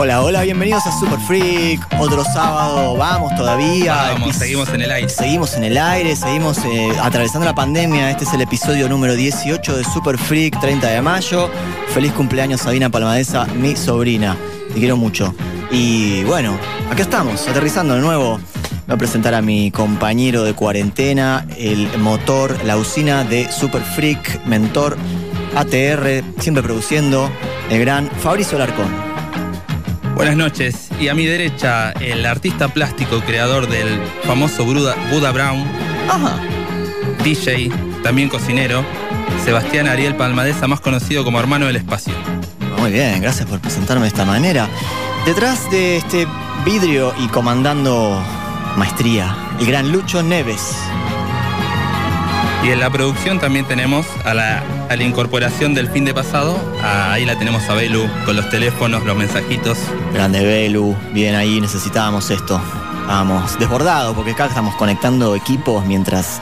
Hola, hola, bienvenidos a Super Freak. Otro sábado, vamos todavía. Vamos, seguimos en el aire. Seguimos en el aire, seguimos eh, atravesando la pandemia. Este es el episodio número 18 de Super Freak, 30 de mayo. Feliz cumpleaños, Sabina Palmadesa, mi sobrina. Te quiero mucho. Y bueno, acá estamos, aterrizando de nuevo. Voy a presentar a mi compañero de cuarentena, el motor, la usina de Super Freak, mentor ATR, siempre produciendo, el gran Fabricio Larcón. Buenas noches. Y a mi derecha, el artista plástico creador del famoso Buda, Buda Brown, Ajá. DJ, también cocinero, Sebastián Ariel Palmadesa, más conocido como Hermano del Espacio. Muy bien, gracias por presentarme de esta manera. Detrás de este vidrio y comandando maestría, el gran Lucho Neves. Y en la producción también tenemos a la, a la incorporación del fin de pasado. Ah, ahí la tenemos a Belu con los teléfonos, los mensajitos. Grande Belu, bien ahí, necesitábamos esto. Vamos, desbordado, porque acá estamos conectando equipos mientras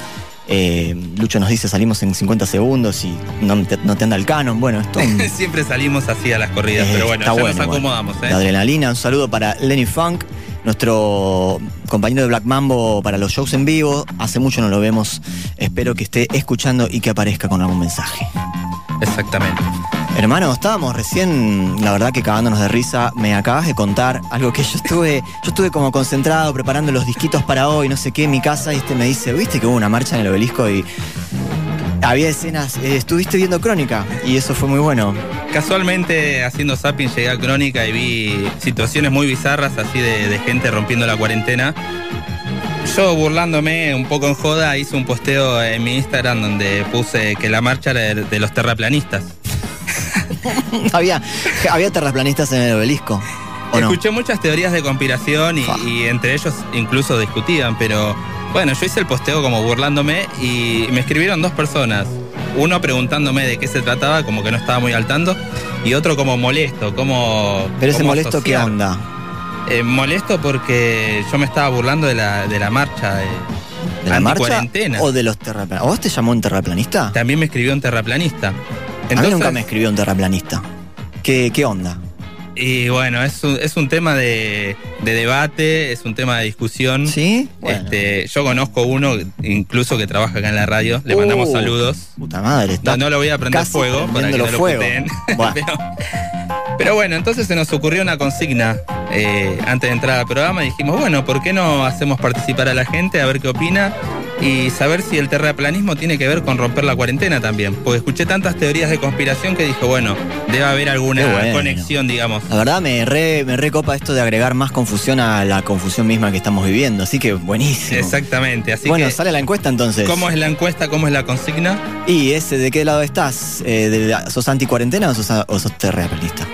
eh, Lucho nos dice salimos en 50 segundos y no te, no te anda el canon. Bueno, esto Siempre salimos así a las corridas, Eh, pero bueno, ya bueno, nos bueno. acomodamos. ¿eh? La adrenalina, un saludo para Lenny Funk, nuestro compañero de Black Mambo para los shows en vivo. Hace mucho no lo vemos. Espero que esté escuchando y que aparezca con algún mensaje. Exactamente. Hermano, estábamos recién, la verdad que cagándonos de risa. Me acabas de contar algo que yo estuve, yo estuve como concentrado preparando los disquitos para hoy, no sé qué, en mi casa, y este me dice, ¿viste que hubo una marcha en el obelisco y había escenas? eh, estuviste viendo Crónica y eso fue muy bueno. Casualmente haciendo zapping llegué a Crónica y vi situaciones muy bizarras así de, de gente rompiendo la cuarentena. Yo burlándome un poco en joda hice un posteo en mi Instagram donde puse que la marcha era de, de los terraplanistas. había, había terraplanistas en el obelisco. Escuché muchas teorías de conspiración y entre ellos incluso discutían, pero bueno, yo hice el posteo como burlándome y me escribieron dos personas. Uno preguntándome de qué se trataba, como que no estaba muy al tanto, y otro como molesto, como... Pero ese molesto, ¿qué onda? Eh, molesto porque yo me estaba burlando de la, de la marcha. eh, ¿De la marcha anticuarentena. o de los terraplanistas? ¿O vos te llamó un terraplanista? También me escribió un terraplanista. a mí nunca me escribió un terraplanista. ¿Qué, qué onda? Y bueno, es un, es un tema de, de debate, es un tema de discusión. ¿Sí? Bueno. Este, yo conozco uno, incluso que trabaja acá en la radio. Le mandamos Uh, saludos. Puta madre, está No, no lo voy a prender casi fuego para que prendiéndolo no lo fuego. puteen. Buah. pero, pero bueno, entonces se nos ocurrió una consigna eh, antes de entrar al programa. y Dijimos, bueno, ¿por qué no hacemos participar a la gente a ver qué opina? Y saber si el terraplanismo tiene que ver con romper la cuarentena también. Porque escuché tantas teorías de conspiración que dije, bueno, debe haber alguna bueno. conexión, digamos. La verdad me re, me recopa esto de agregar más confusión a la confusión misma que estamos viviendo, así que buenísimo. Exactamente. Así bueno, que, sale la encuesta entonces. ¿cómo es la encuesta? ¿Cómo es la consigna? ¿Y ese de qué lado estás? Eh, de la- ¿Sos anticuarentena o sos, o sos terraplanista?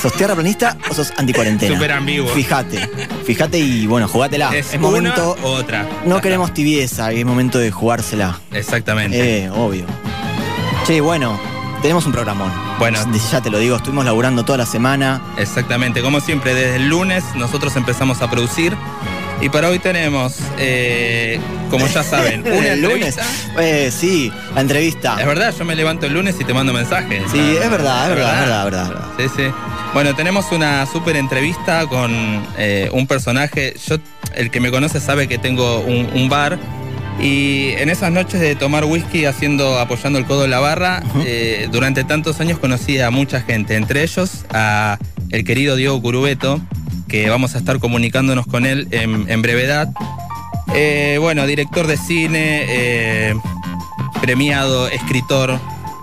¿Sos terraplanista o sos anticuarentena? Súper ambiguo. Fíjate, fíjate y bueno, jugátela. es es una momento. otra. No Acá. queremos tibieza y es momento de jugársela. Exactamente. Eh, obvio. Che, bueno, tenemos un programón. Bueno. Ya te lo digo, estuvimos laburando toda la semana. Exactamente, como siempre, desde el lunes nosotros empezamos a producir y para hoy tenemos, eh, como ya saben, una El lunes. Eh, sí, la entrevista. Es verdad, yo me levanto el lunes y te mando mensajes. Sí, es verdad, es verdad, es verdad, es verdad, es verdad. Sí, sí. Bueno, tenemos una súper entrevista con eh, un personaje. Yo, el que me conoce sabe que tengo un, un bar. Y en esas noches de tomar whisky haciendo, apoyando el codo en la barra, eh, durante tantos años conocí a mucha gente, entre ellos a el querido Diego Curubeto, que vamos a estar comunicándonos con él en, brevedad. Eh, bueno, director de cine, eh, premiado, escritor,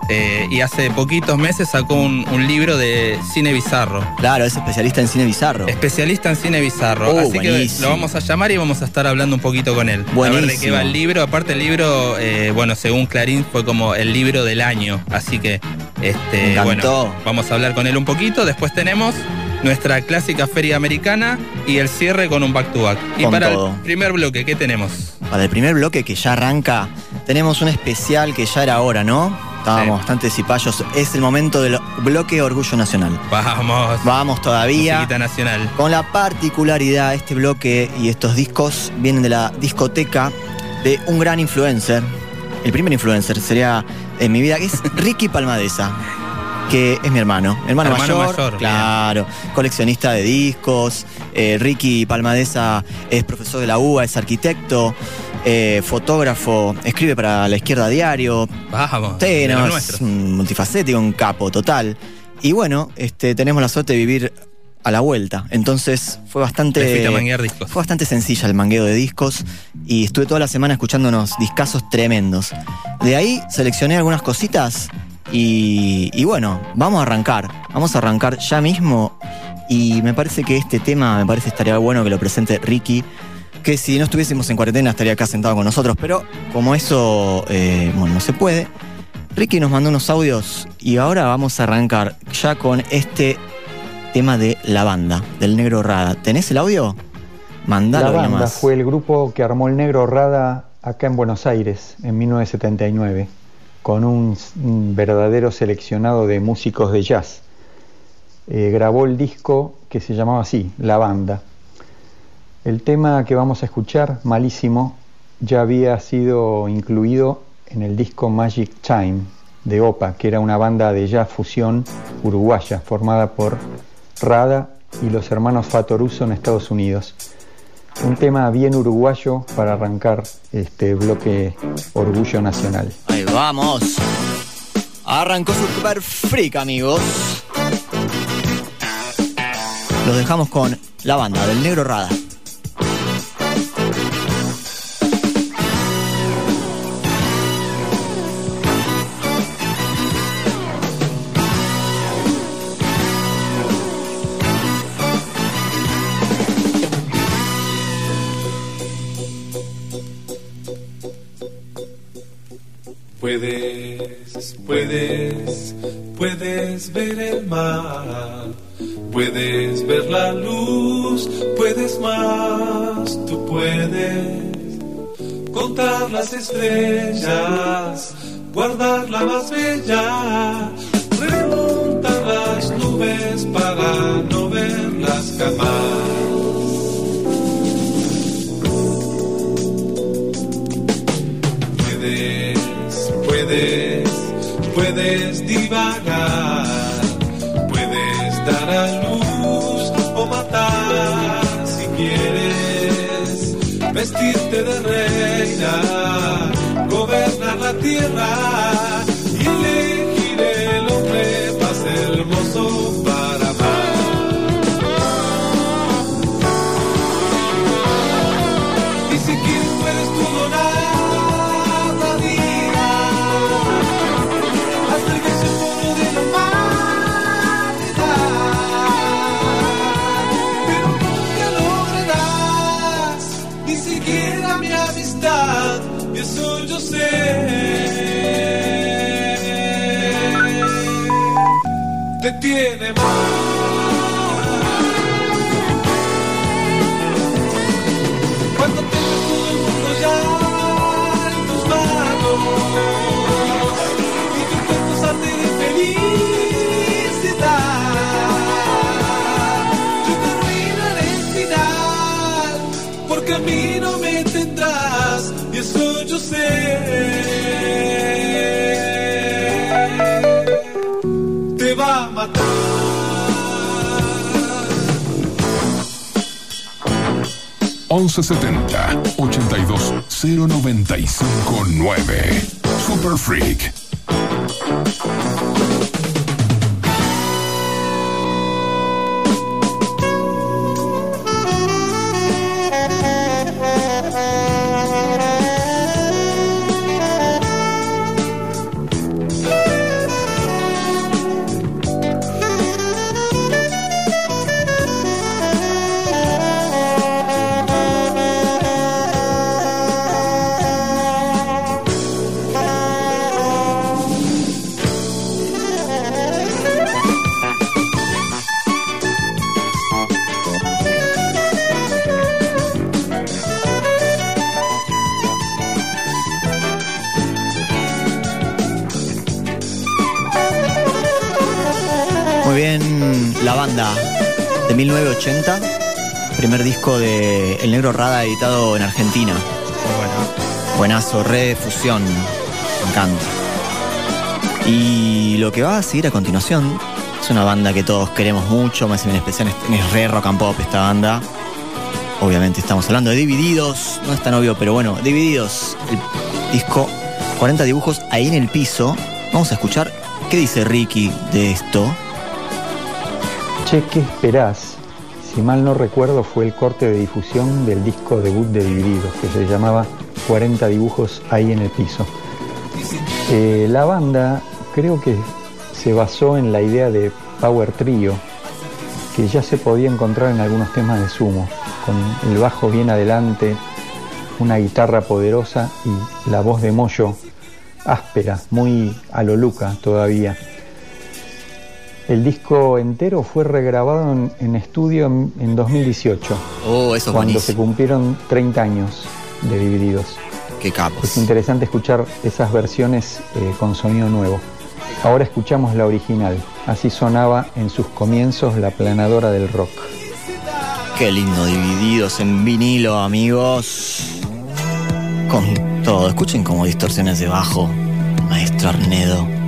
eh, y hace poquitos meses sacó un, libro de cine bizarro. Claro, es especialista en cine bizarro. Especialista en cine bizarro. Uh, Así que buenísimo. lo vamos a llamar y vamos a estar hablando un poquito con él. A ver de qué Buenísimo. va el libro. Aparte el libro, eh, bueno, según Clarín fue como el libro del año. Así que, este, bueno, vamos a hablar con él un poquito. Después tenemos nuestra clásica feria americana y el cierre con un back to back. Y para todo. el primer bloque, ¿qué tenemos? Para el primer bloque que ya arranca, tenemos un especial que ya era hora, ¿no? Estábamos Sí. bastante cipayos. Es el momento del bloque Orgullo Nacional. Vamos. Vamos todavía. Musiquita nacional. Con la particularidad, este bloque y estos discos vienen de la discoteca de un gran influencer. El primer influencer sería en mi vida, que es Ricky Palmadesa, que es mi hermano. Mi hermano, Hermano mayor, mayor, claro, coleccionista de discos. Eh, Ricky Palmadesa es profesor de la UBA, es arquitecto, eh, fotógrafo, escribe para la izquierda diario, Vamos. Los es un multifacético, un capo total. Y bueno, este, tenemos la suerte de vivir a la vuelta. Entonces fue Te bastante. discos. Fue bastante sencilla el mangueo de discos y estuve toda la semana escuchándonos discazos tremendos. De ahí seleccioné algunas cositas y, y bueno, vamos a arrancar. Vamos a arrancar ya mismo y me parece que este tema, me parece estaría bueno que lo presente Ricky, que si no estuviésemos en cuarentena estaría acá sentado con nosotros, pero como eso, eh, bueno, no se puede. Ricky nos mandó unos audios y ahora vamos a arrancar ya con este tema de la banda, del negro Rada. ¿Tenés el audio? Mandalo La banda nomás. fue el grupo que armó el Negro Rada acá en Buenos Aires en 1979, con un, verdadero seleccionado de músicos de jazz. Eh, grabó el disco que se llamaba así, La Banda. El tema que vamos a escuchar, Malísimo, ya había sido incluido en el disco Magic Time de OPA, que era una banda de jazz fusión uruguaya formada por Rada y los hermanos Fatoruso en Estados Unidos. Un tema bien uruguayo para arrancar este bloque Orgullo Nacional. Ahí vamos. Arrancó Super Freak, amigos. Los dejamos con la banda del negro Rada. Puedes, puedes, puedes ver el mar, puedes ver la luz, puedes más, tú puedes contar las estrellas, guardar la más bella, remontar las nubes para no verlas jamás. Puedes, puedes, divagar, puedes dar a luz o matar si quieres, vestirte de reina, gobernar la tierra Tiene Cuando tengas todo el mundo ya en tus manos y tu cuerpo salte de felicidad, yo te arruinaré el final, porque a mí no me tendrás y eso yo sé. 1170 82 095 9. Super Freak. Banda de 1980, primer disco de El Negro Rada editado en Argentina. Muy bueno. Buenazo, re fusión, me encanta. Y lo que va a seguir a continuación es una banda que todos queremos mucho, más en especial es- es re rock and pop esta banda. Obviamente estamos hablando de Divididos, no es tan obvio, pero bueno, Divididos, el disco 40 dibujos ahí en el piso. Vamos a escuchar qué dice Ricky de esto. Che, ¿qué esperás? Si mal no recuerdo fue el corte de difusión del disco debut de Divididos, que se llamaba 40 dibujos ahí en el piso. Eh, la banda creo que se basó en la idea de Power Trio, que ya se podía encontrar en algunos temas de Sumo, con el bajo bien adelante, una guitarra poderosa y la voz de Moyo áspera, muy a lo Luca todavía. El disco entero fue regrabado en, en estudio en, en 2018, Oh, eso es cuando se cumplieron 30 años de Divididos. Qué capos. Es interesante escuchar esas versiones eh, con sonido nuevo. Ahora escuchamos la original, así sonaba en sus comienzos la planadora del rock. Qué lindo, divididos en vinilo, amigos. Con todo. Escuchen como distorsiones de bajo. Maestro Arnedo.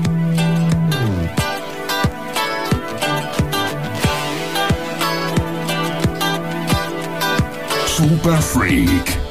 Super Freak.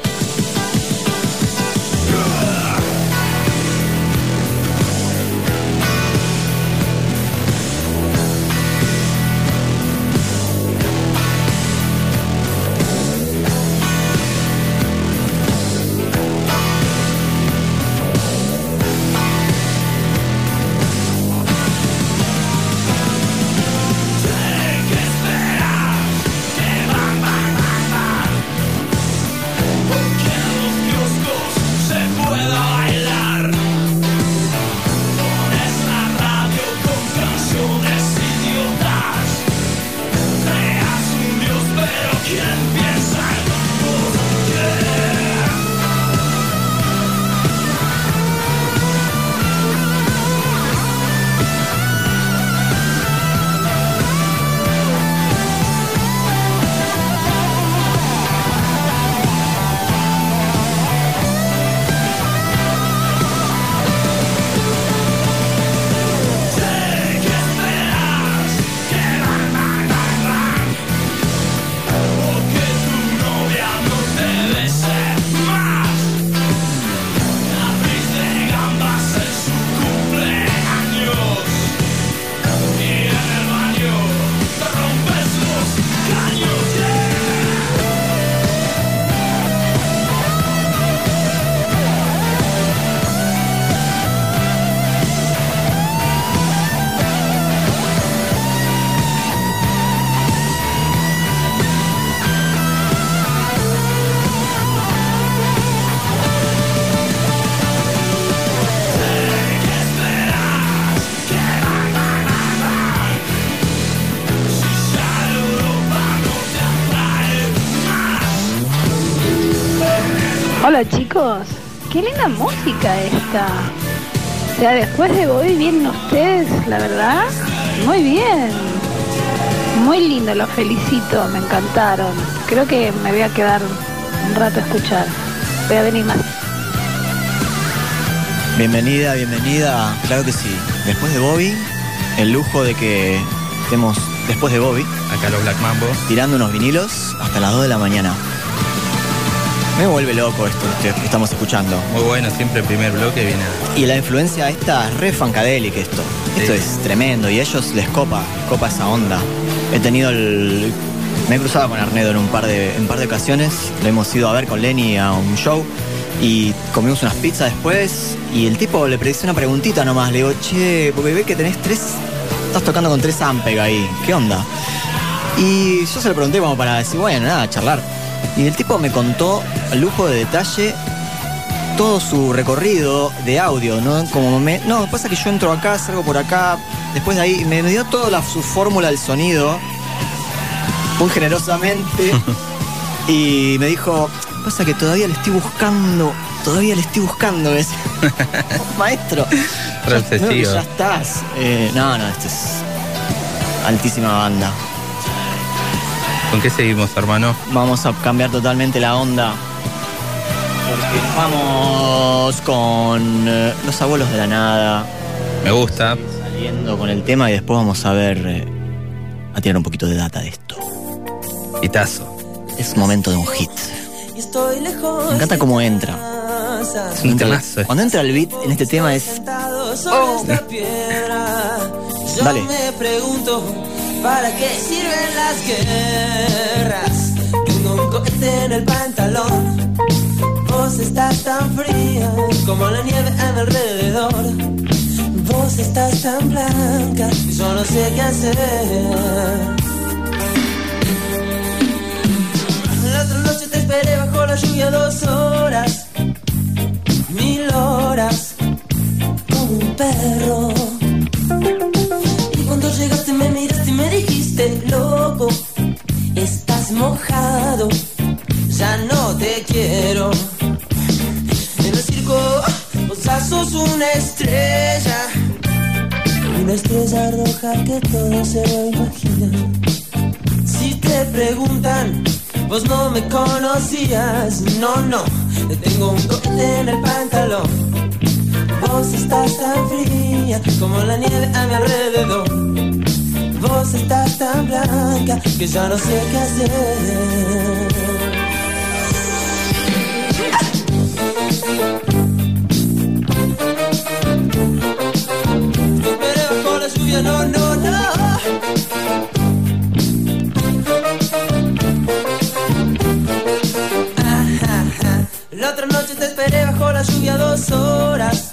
Chicos, qué linda música esta. O sea, después de hoy vienen ustedes, la verdad, muy bien. Muy lindo, los felicito, me encantaron. Creo que me voy a quedar un rato a escuchar. Voy a venir más. Bienvenida, bienvenida. Claro que sí. Después de Bobby, el lujo de que estemos después de Bobby Acá los Black Mambo. tirando unos vinilos hasta las 2 de la mañana. Me vuelve loco esto que estamos escuchando. Muy bueno, siempre el primer bloque viene a- Y la influencia esta es re funkadelic esto. Esto es tremendo y a ellos les copa, les copa esa onda. He tenido el. Me he cruzado con Arnedo en un par de, en par de ocasiones. Lo hemos ido a ver con Lenny a un show y comimos unas pizzas después. Y el tipo le hice una preguntita nomás. Le digo, che, porque ve que tenés tres. Estás tocando con tres Ampeg ahí. ¿Qué onda? Y yo se lo pregunté como para decir, bueno, nada, charlar. Y el tipo me contó al lujo de detalle todo su recorrido de audio, ¿no? Como me. No, pasa que yo entro acá, salgo por acá, después de ahí, me, me dio toda la, su fórmula del sonido, muy generosamente, y me dijo, pasa que todavía le estoy buscando, todavía le estoy buscando, decía. Maestro, ya, ya estás. Eh, no, no, este es. altísima banda. ¿Con qué seguimos, hermano? Vamos a cambiar totalmente la onda. Porque vamos con eh, Los Abuelos de la Nada. Me gusta. Saliendo con el tema y después vamos a ver. eh, a tirar un poquito de data de esto. Hitazo. Es momento de un hit. Me encanta cómo entra. Es un temazo. eh. Cuando entra el beat en este tema es. Oh. Yo Dale. me pregunto, ¿para qué sirven las guerras? Tengo un cohete en el pantalón. Vos estás tan fría como la nieve a mi alrededor. Vos estás tan blanca y yo no sé qué hacer. La otra noche te esperé bajo la lluvia dos horas, mil horas, como un perro. Dijiste, loco, estás mojado, ya no te quiero. En el circo, vos ya sos una estrella, una estrella roja que todo se lo imagina. Si te preguntan, vos no me conocías, no, no, te tengo un cohete en el pantalón. Vos estás tan fría como la nieve a mi alrededor. Vos estás tan blanca que ya no sé qué hacer. Te esperé bajo la lluvia, no, no, no. La otra noche te esperé bajo la lluvia dos horas,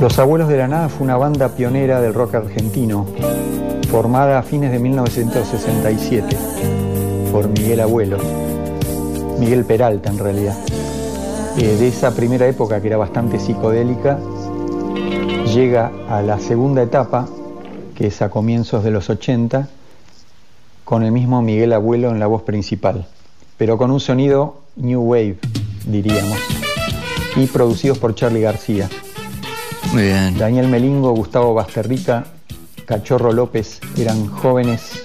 Los Abuelos de la Nada fue una banda pionera del rock argentino, formada a fines de 1967 por Miguel Abuelo, Miguel Peralta en realidad. Eh, de esa primera época que era bastante psicodélica, llega a la segunda etapa, que es a comienzos de los 80, con el mismo Miguel Abuelo en la voz principal, pero con un sonido New Wave, diríamos, y producidos por Charlie García. Muy bien. Daniel Melingo, Gustavo Basterrica, Cachorro López eran jóvenes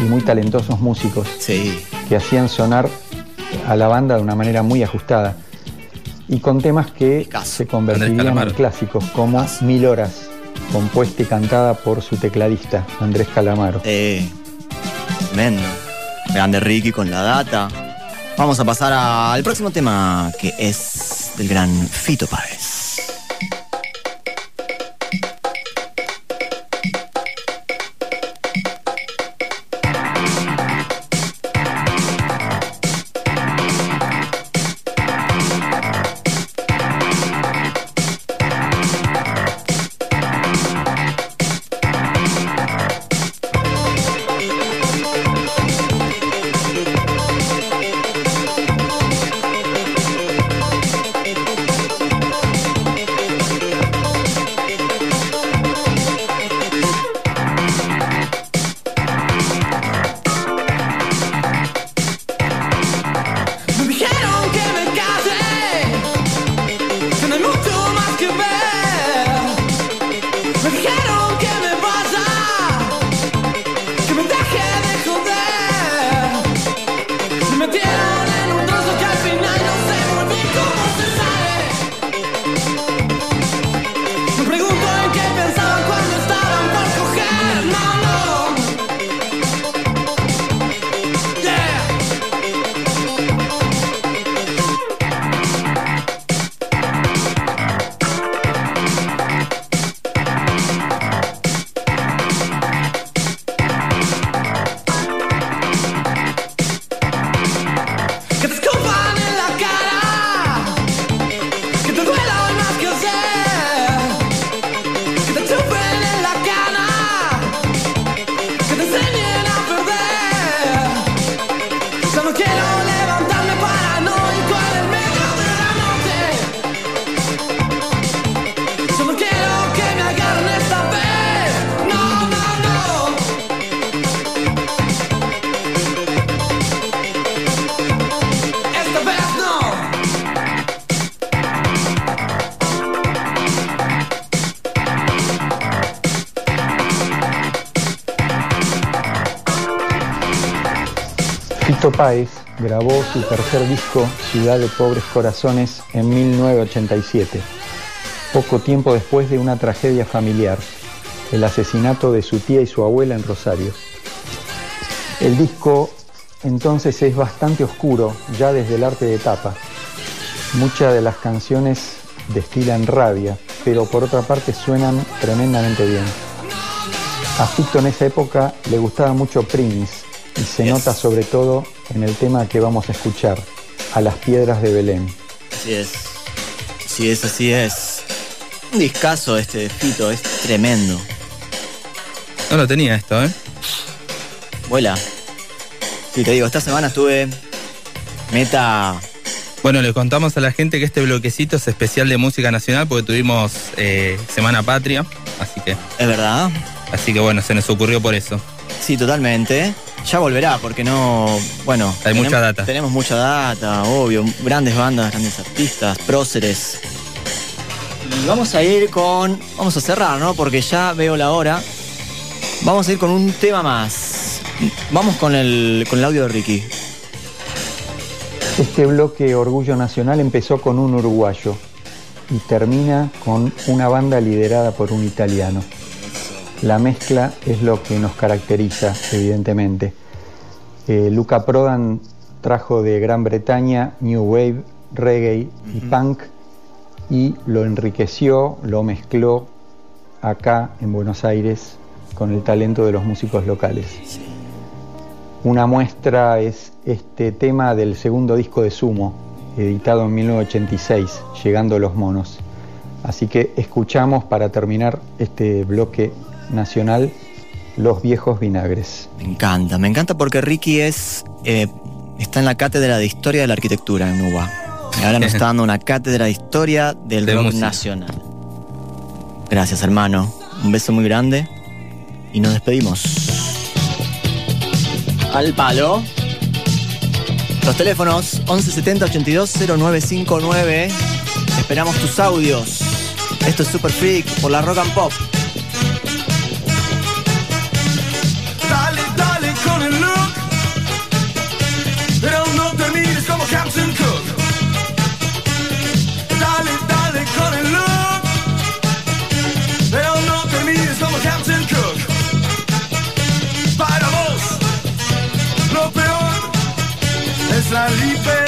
y muy talentosos músicos Sí. que hacían sonar a la banda de una manera muy ajustada y con temas que Picasso. se convertirían en clásicos como Mil Horas, compuesta y cantada por su tecladista Andrés Calamaro. Eh, tremendo. Grande Ricky con la data. Vamos a pasar al próximo tema que es del gran Fito Páez. Páez grabó su tercer disco Ciudad de Pobres Corazones en 1987, poco tiempo después de una tragedia familiar, el asesinato de su tía y su abuela en Rosario. El disco entonces es bastante oscuro ya desde el arte de tapa. Muchas de las canciones destilan rabia, pero por otra parte suenan tremendamente bien. A Fito en esa época le gustaba mucho Prince y se nota sobre todo en el tema que vamos a escuchar, A las Piedras de Belén. Así es. Así es, así es. Un discazo este de Fito, es tremendo. No lo tenía esto, ¿eh? Vuela. Sí, te digo, esta semana estuve meta. Bueno, le contamos a la gente que este bloquecito es especial de música nacional porque tuvimos eh, Semana Patria, así que, Es verdad. así que bueno, se nos ocurrió por eso. Sí, totalmente. Ya volverá, porque no. Bueno. Hay tenemos- mucha data. Tenemos mucha data, obvio. Grandes bandas, grandes artistas, próceres. Y vamos a ir con. Vamos a cerrar, ¿no? Porque ya veo la hora. Vamos a ir con un tema más. Vamos con el, con el audio de Ricky. Este bloque Orgullo Nacional empezó con un uruguayo y termina con una banda liderada por un italiano. La mezcla es lo que nos caracteriza, evidentemente. Eh, Luca Prodan trajo de Gran Bretaña New Wave, Reggae y Punk y lo enriqueció, lo mezcló acá en Buenos Aires con el talento de los músicos locales. Una muestra es este tema del segundo disco de Sumo, editado en 1986, Llegando los Monos. Así que escuchamos para terminar este bloque nacional Los Viejos Vinagres. Me encanta, me encanta porque Ricky es. eh, está en la cátedra de historia de la arquitectura en UBA. Y ahora nos está dando una cátedra de historia del De rock música. nacional. Gracias, hermano. Un beso muy grande. Y nos despedimos. Al palo. Los teléfonos 1170 82 0959. Esperamos tus audios. Esto es Super Freak por la Rock and Pop. Come and look. They don't know the meat is a Captain Cook. Come and look. They don't know the meat is a Captain Cook. La libertad.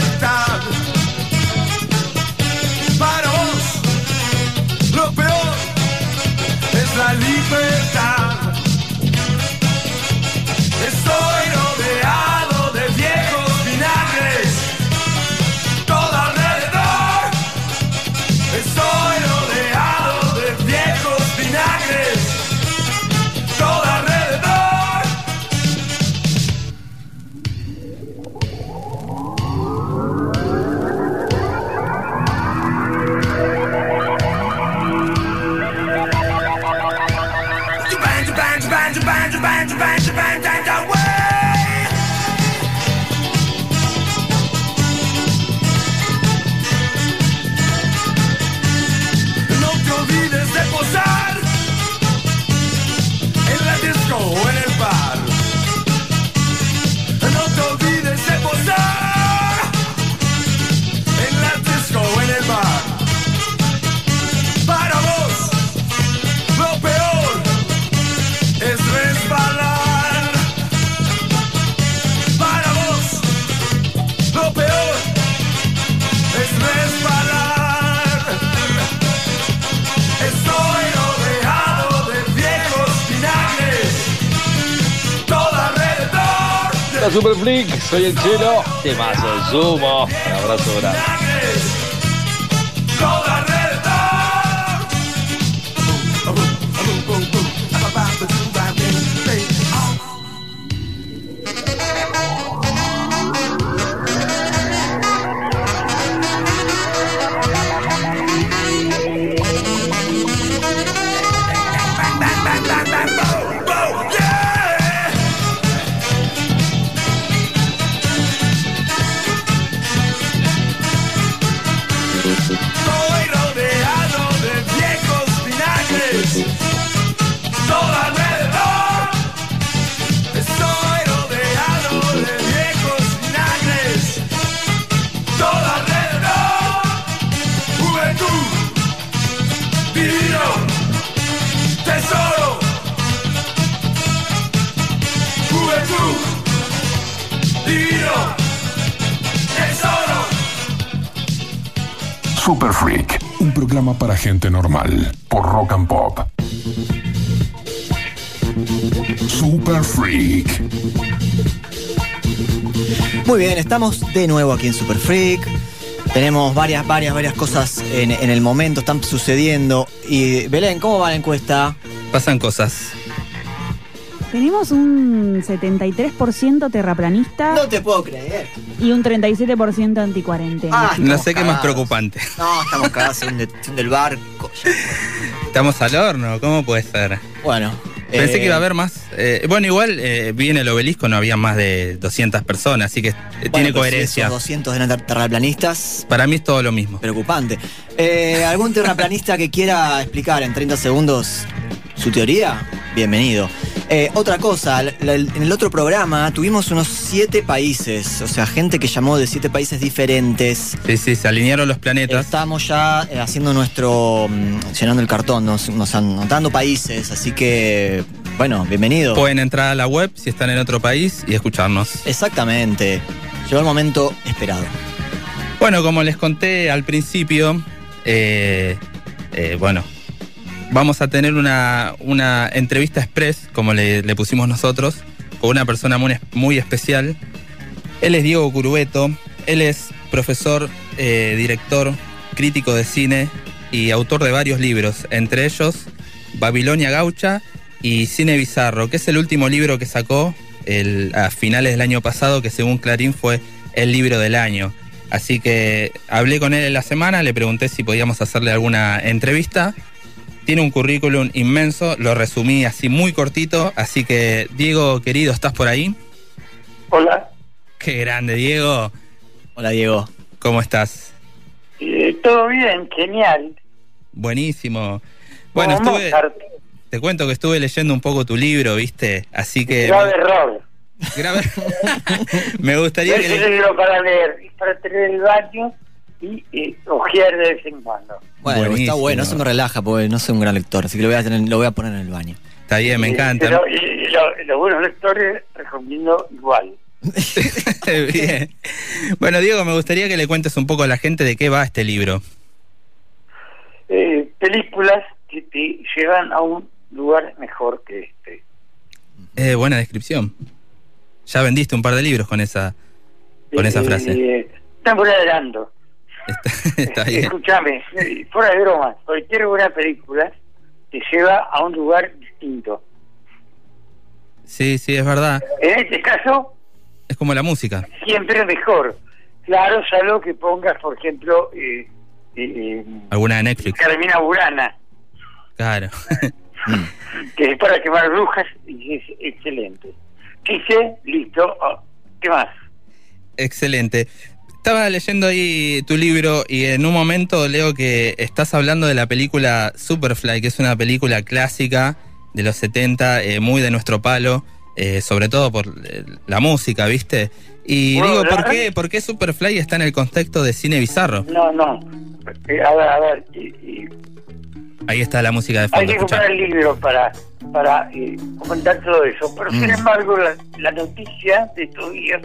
Superflick, soy el chelo, te mazo sumo. Un abrazo grande. Gente normal por Rock and Pop. Super Freak. Muy bien, estamos de nuevo aquí en Super Freak. Tenemos varias, varias, varias cosas en, en el momento, están sucediendo. Y Belén, ¿cómo va la encuesta? Pasan cosas. Tenemos un 73% terraplanista No te puedo creer. Y un 37% anticuarentena. Ah, No sé qué más preocupante. No, estamos cagados, se hunde, se hunde el barco. Estamos al horno, ¿cómo puede ser? Bueno. Pensé eh, que iba a haber más. Eh, bueno, igual eh, vi en el obelisco, no había más de 200 personas, así que eh, bueno, tiene pero si coherencia. esos 200 eran ter- terraplanistas, Para mí es todo lo mismo. preocupante. Eh, ¿Algún terraplanista que quiera explicar en 30 segundos su teoría? Bienvenido. Eh, otra cosa, la- la- en el otro programa tuvimos unos siete países, o sea, gente que llamó de siete países diferentes. Sí, sí, se alinearon los planetas. Estamos ya eh, haciendo nuestro. mm, llenando el cartón, nos, nos anotando países, así que. Bueno, bienvenido. Pueden entrar a la web si están en otro país y escucharnos. Exactamente. Llegó el momento esperado. Bueno, como les conté al principio, eh, eh, bueno, vamos a tener una, una entrevista express, como le, le pusimos nosotros, con una persona muy, especial. Él es Diego Curubeto, él es profesor, eh, director, crítico de cine y autor de varios libros, entre ellos Babilonia Gaucha y Cine Bizarro, que es el último libro que sacó el- a finales del año pasado, que según Clarín fue el libro del año. Así que hablé con él en la semana, le pregunté si podíamos hacerle alguna entrevista. Tiene un currículum inmenso, lo resumí así muy cortito, así que Diego, querido, ¿estás por ahí? Hola, Qué grande, Diego. Hola, Diego. ¿Cómo estás? eh, todo bien, genial. Buenísimo. Bueno, Como estuve, Mozart, te cuento que estuve leyendo un poco tu libro, ¿viste? Así que... grave error. Grave- Me gustaría es que... un libro para leer, para tener el baño y eh, ojear de vez en cuando. Bueno, Buenísimo. está bueno, eso me relaja porque no soy un gran lector, así que lo voy a, tener- lo voy a poner en el baño. Está bien, me encanta. Pero y- y lo- los buenos lectores recomiendo igual. Bien. Bueno, Diego, me gustaría que le cuentes un poco a la gente de qué va este libro. Eh, películas que te llevan a un lugar mejor que este. Eh, buena descripción. Ya vendiste un par de libros con esa, con esa Eh, frase. están volando. Está, está bien. Escúchame, fuera de broma, cualquier buena película te lleva a un lugar distinto. Sí, sí, es verdad. En este caso, Es como la música. siempre mejor. Claro, salvo que pongas, por ejemplo, eh, eh, eh, Alguna de Netflix. Carmina Burana, Claro. que es para quemar brujas y es excelente. Quise, listo, oh, ¿qué más? Excelente. Estaba leyendo ahí tu libro y en un momento leo que estás hablando de la película Superfly, que es una película clásica de los 70, eh, muy de nuestro palo, eh, sobre todo por eh, la música, ¿viste? Y Bueno, digo, ¿por qué, ¿por qué Superfly está en el contexto de cine bizarro? No, no. Eh, a ver, a ver, y- y Ahí está la música de hay fondo. que escuchá. comprar el libro para para eh, comentar todo eso. Pero sin Mm. embargo, la, la noticia de estos días,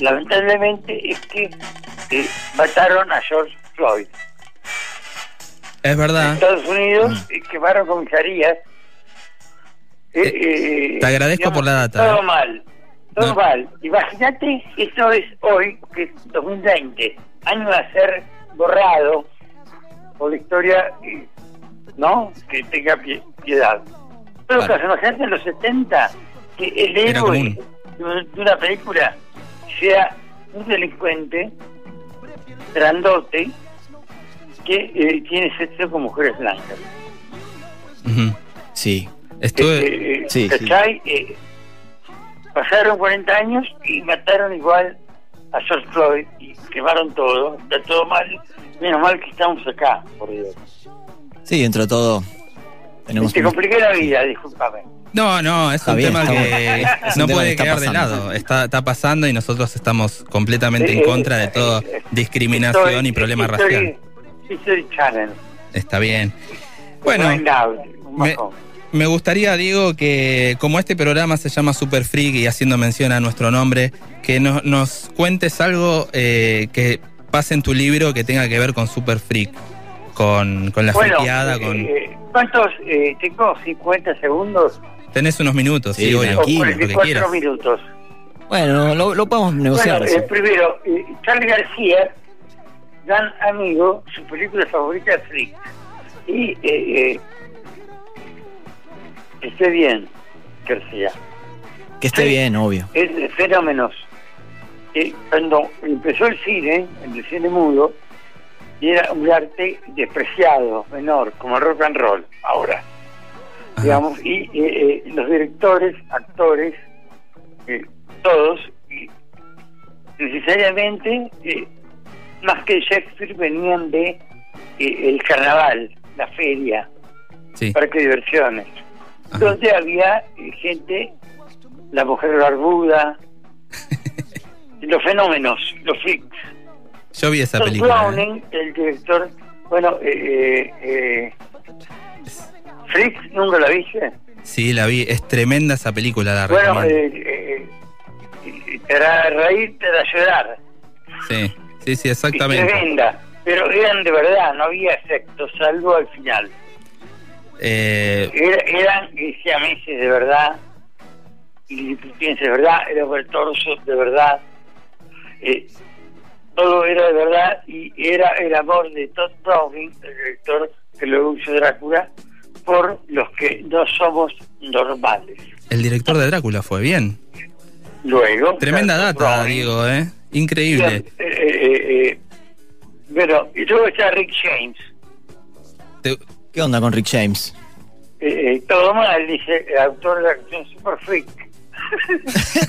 lamentablemente, es que eh, mataron a George Floyd. Es En verdad. Estados Unidos Mm. quemaron comisarías. Eh, te agradezco por la data, Todo mal, todo No. mal. Imagínate, esto es hoy, que es 2020, año a ser borrado por la historia, ¿no? Que tenga pie- piedad. Pero Claro. caso, imagínate en los 70, que el héroe de un- de una película sea un delincuente grandote que eh, tiene sexo con mujeres blancas. Sí. Estuve. Eh, eh. Eh, pasaron 40 años y mataron igual a George Floyd y quemaron todo, está todo mal. Menos mal que estamos acá, por Dios. Sí, dentro de todo. Tenemos Te compliqué la vida, discúlpame. No, no, es Está un bien, tema que bueno. Es un no tema puede está quedar de lado. Está, está pasando y nosotros estamos completamente en contra de toda eh, discriminación y problema racial. Está bien. Bueno, me, gustaría, Diego, que como este programa se llama Super Freak y haciendo mención a nuestro nombre, que nos, nos cuentes algo eh, que pasen tu libro que tenga que ver con Super Freak, con, con la bueno, friqueada, eh, con... eh, ¿cuántos? Eh, tengo 50 segundos Tenés unos minutos, sí, Sí, obvio, o tranquilo, lo que 44 quieras. minutos. Bueno, lo, lo podemos negociar. Bueno, eh, primero, eh, Charlie García, gran amigo, su película favorita es Freak. Y eh, eh, esté bien, García. que esté sí. bien, obvio. Es de fenómenos. Eh, cuando empezó el cine, el cine mudo, y era un arte despreciado, menor, como el rock and roll, ahora. Ajá. Digamos, y eh, eh, los directores, actores, eh, todos, y necesariamente, eh, más que Shakespeare, venían de el carnaval, la feria, Sí. parque de diversiones, Ajá. donde había gente, la mujer barbuda, los fenómenos, los freaks. Yo vi esa película. ¿eh? Browning, el director, bueno, eh, eh, eh, Freaks, ¿nunca la viste? Sí, la vi. Es tremenda esa película, la Bueno, eh, eh, te hará reír, te hará llorar. Sí, sí, sí, Es exactamente. tremenda, pero eran de verdad, no había efectos, salvo al final. Eh, Era- eran eh, siameses de verdad, y liliputienses de verdad, era el torso de verdad. Eh, todo era de verdad y era el amor de Todd Browning, el director que luego hizo Drácula, por los que no somos normales. el director de Drácula fue bien. Luego. Tremenda data, Browning, digo, ¿eh? Increíble. eh, eh, eh, eh, bueno, y luego está Rick James. ¿Qué onda con Rick James? Eh, eh, todo mal, dice el autor de la canción Super Freak.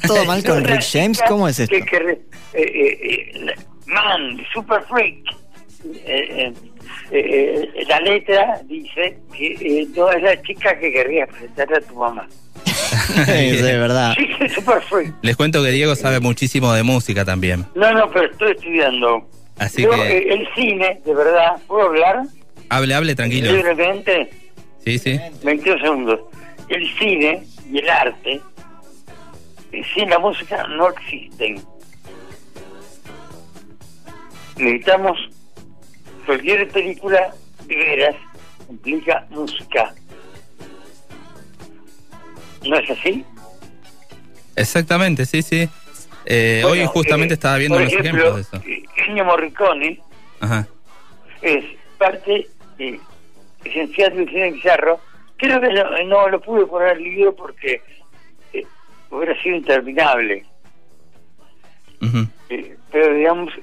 ¿Todo mal con Rick James? ¿Cómo es esto? Que, que, eh, eh, eh, man, super freak. Eh, eh, eh, eh, la letra dice que eh, no es la chica que querrías presentarle a tu mamá. Es verdad. Sí, super freak. Les cuento que Diego sabe muchísimo de música también. No, no, pero estoy estudiando. Así Yo, que el cine, de verdad, ¿puedo hablar? hable, hable tranquilo. Libremente, Sí, sí. 22 segundos. El cine y el arte, sin la música, no existen. Necesitamos cualquier película de veras implica música. ¿No es así? Exactamente, sí, sí. Eh, hoy justamente eh, estaba viendo los ejemplo, ejemplos de eso. eh, Ennio Morricone Ajá. es parte eh, esencial del cine bizarro. Creo que no, no lo pude poner el libro porque hubiera sido interminable. Pero digamos,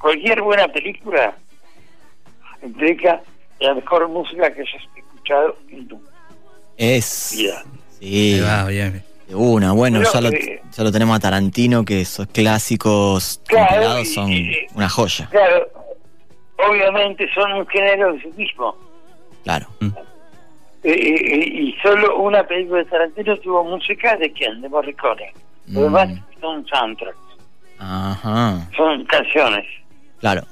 cualquier buena película implica la mejor música que hayas escuchado en tu Es. vida. Sí. Ahí va, bien. De una, bueno, Pero, ya, lo, eh, ya lo tenemos a Tarantino, que esos clásicos Claro, y- son y- una joya. Claro, obviamente son un género en sí mismo. Claro. Eh, eh, y solo una película de Tarantino tuvo música de quién? De Morricone. Lo demás Mm, son soundtracks, Ajá. son canciones. Claro.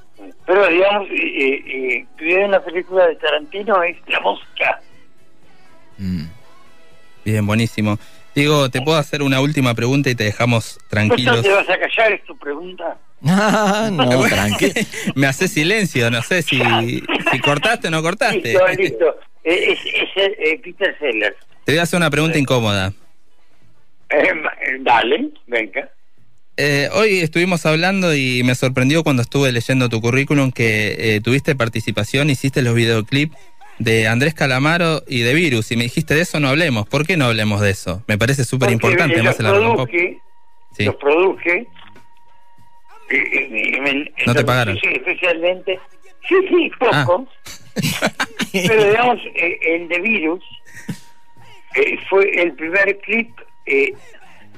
Pero digamos, eh, eh, eh, tuviera una película de Tarantino es la música. Mm. Bien, buenísimo. Diego, ¿te puedo hacer una última pregunta y te dejamos ¿Esto tranquilos? te vas a callar? ¿Es tu pregunta? no, tranquilo. Me hace silencio, no sé si, si cortaste o no cortaste. Listo, listo. Eh, Es, es, eh, Peter Sellers. Te voy a hacer una pregunta incómoda. Eh, eh, dale, venga. Eh, hoy estuvimos hablando y me sorprendió cuando estuve leyendo tu currículum que eh, tuviste participación, hiciste los videoclips de Andrés Calamaro y de Virus y me dijiste de eso no hablemos. ¿Por qué no hablemos de eso? Me parece súper importante los produje, Sí. los produje. eh, me- No te pagaron. Sí, especialmente. Sí, sí, Ah. poco. Pero digamos, eh, el de Virus eh, fue el primer clip eh,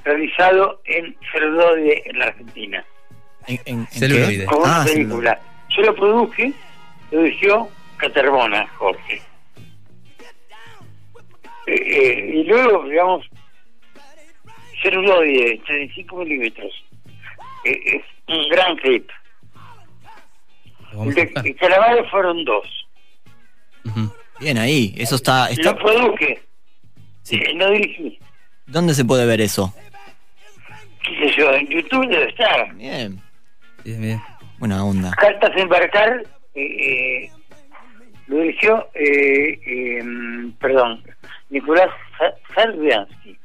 realizado en celuloide en la Argentina. ¿En, en- en Celuloide. qué? Como una Ah, película. Yo lo produje, lo dirigió Caterbona, Jorge. Eh, eh, y luego, digamos, celuloide, 35 milímetros. Eh, es un gran clip. De, Calamaro fueron dos. Bien ahí, eso está, está Lo produje, Sí. eh, lo dirigí. ¿Dónde se puede ver eso? ¿Qué sé yo? En YouTube debe estar. Bien. Bien, bien. Buena onda. Cartas a embarcar eh, eh, lo dirigió, eh, eh, perdón, Nicolás Sa- Sarbiansky,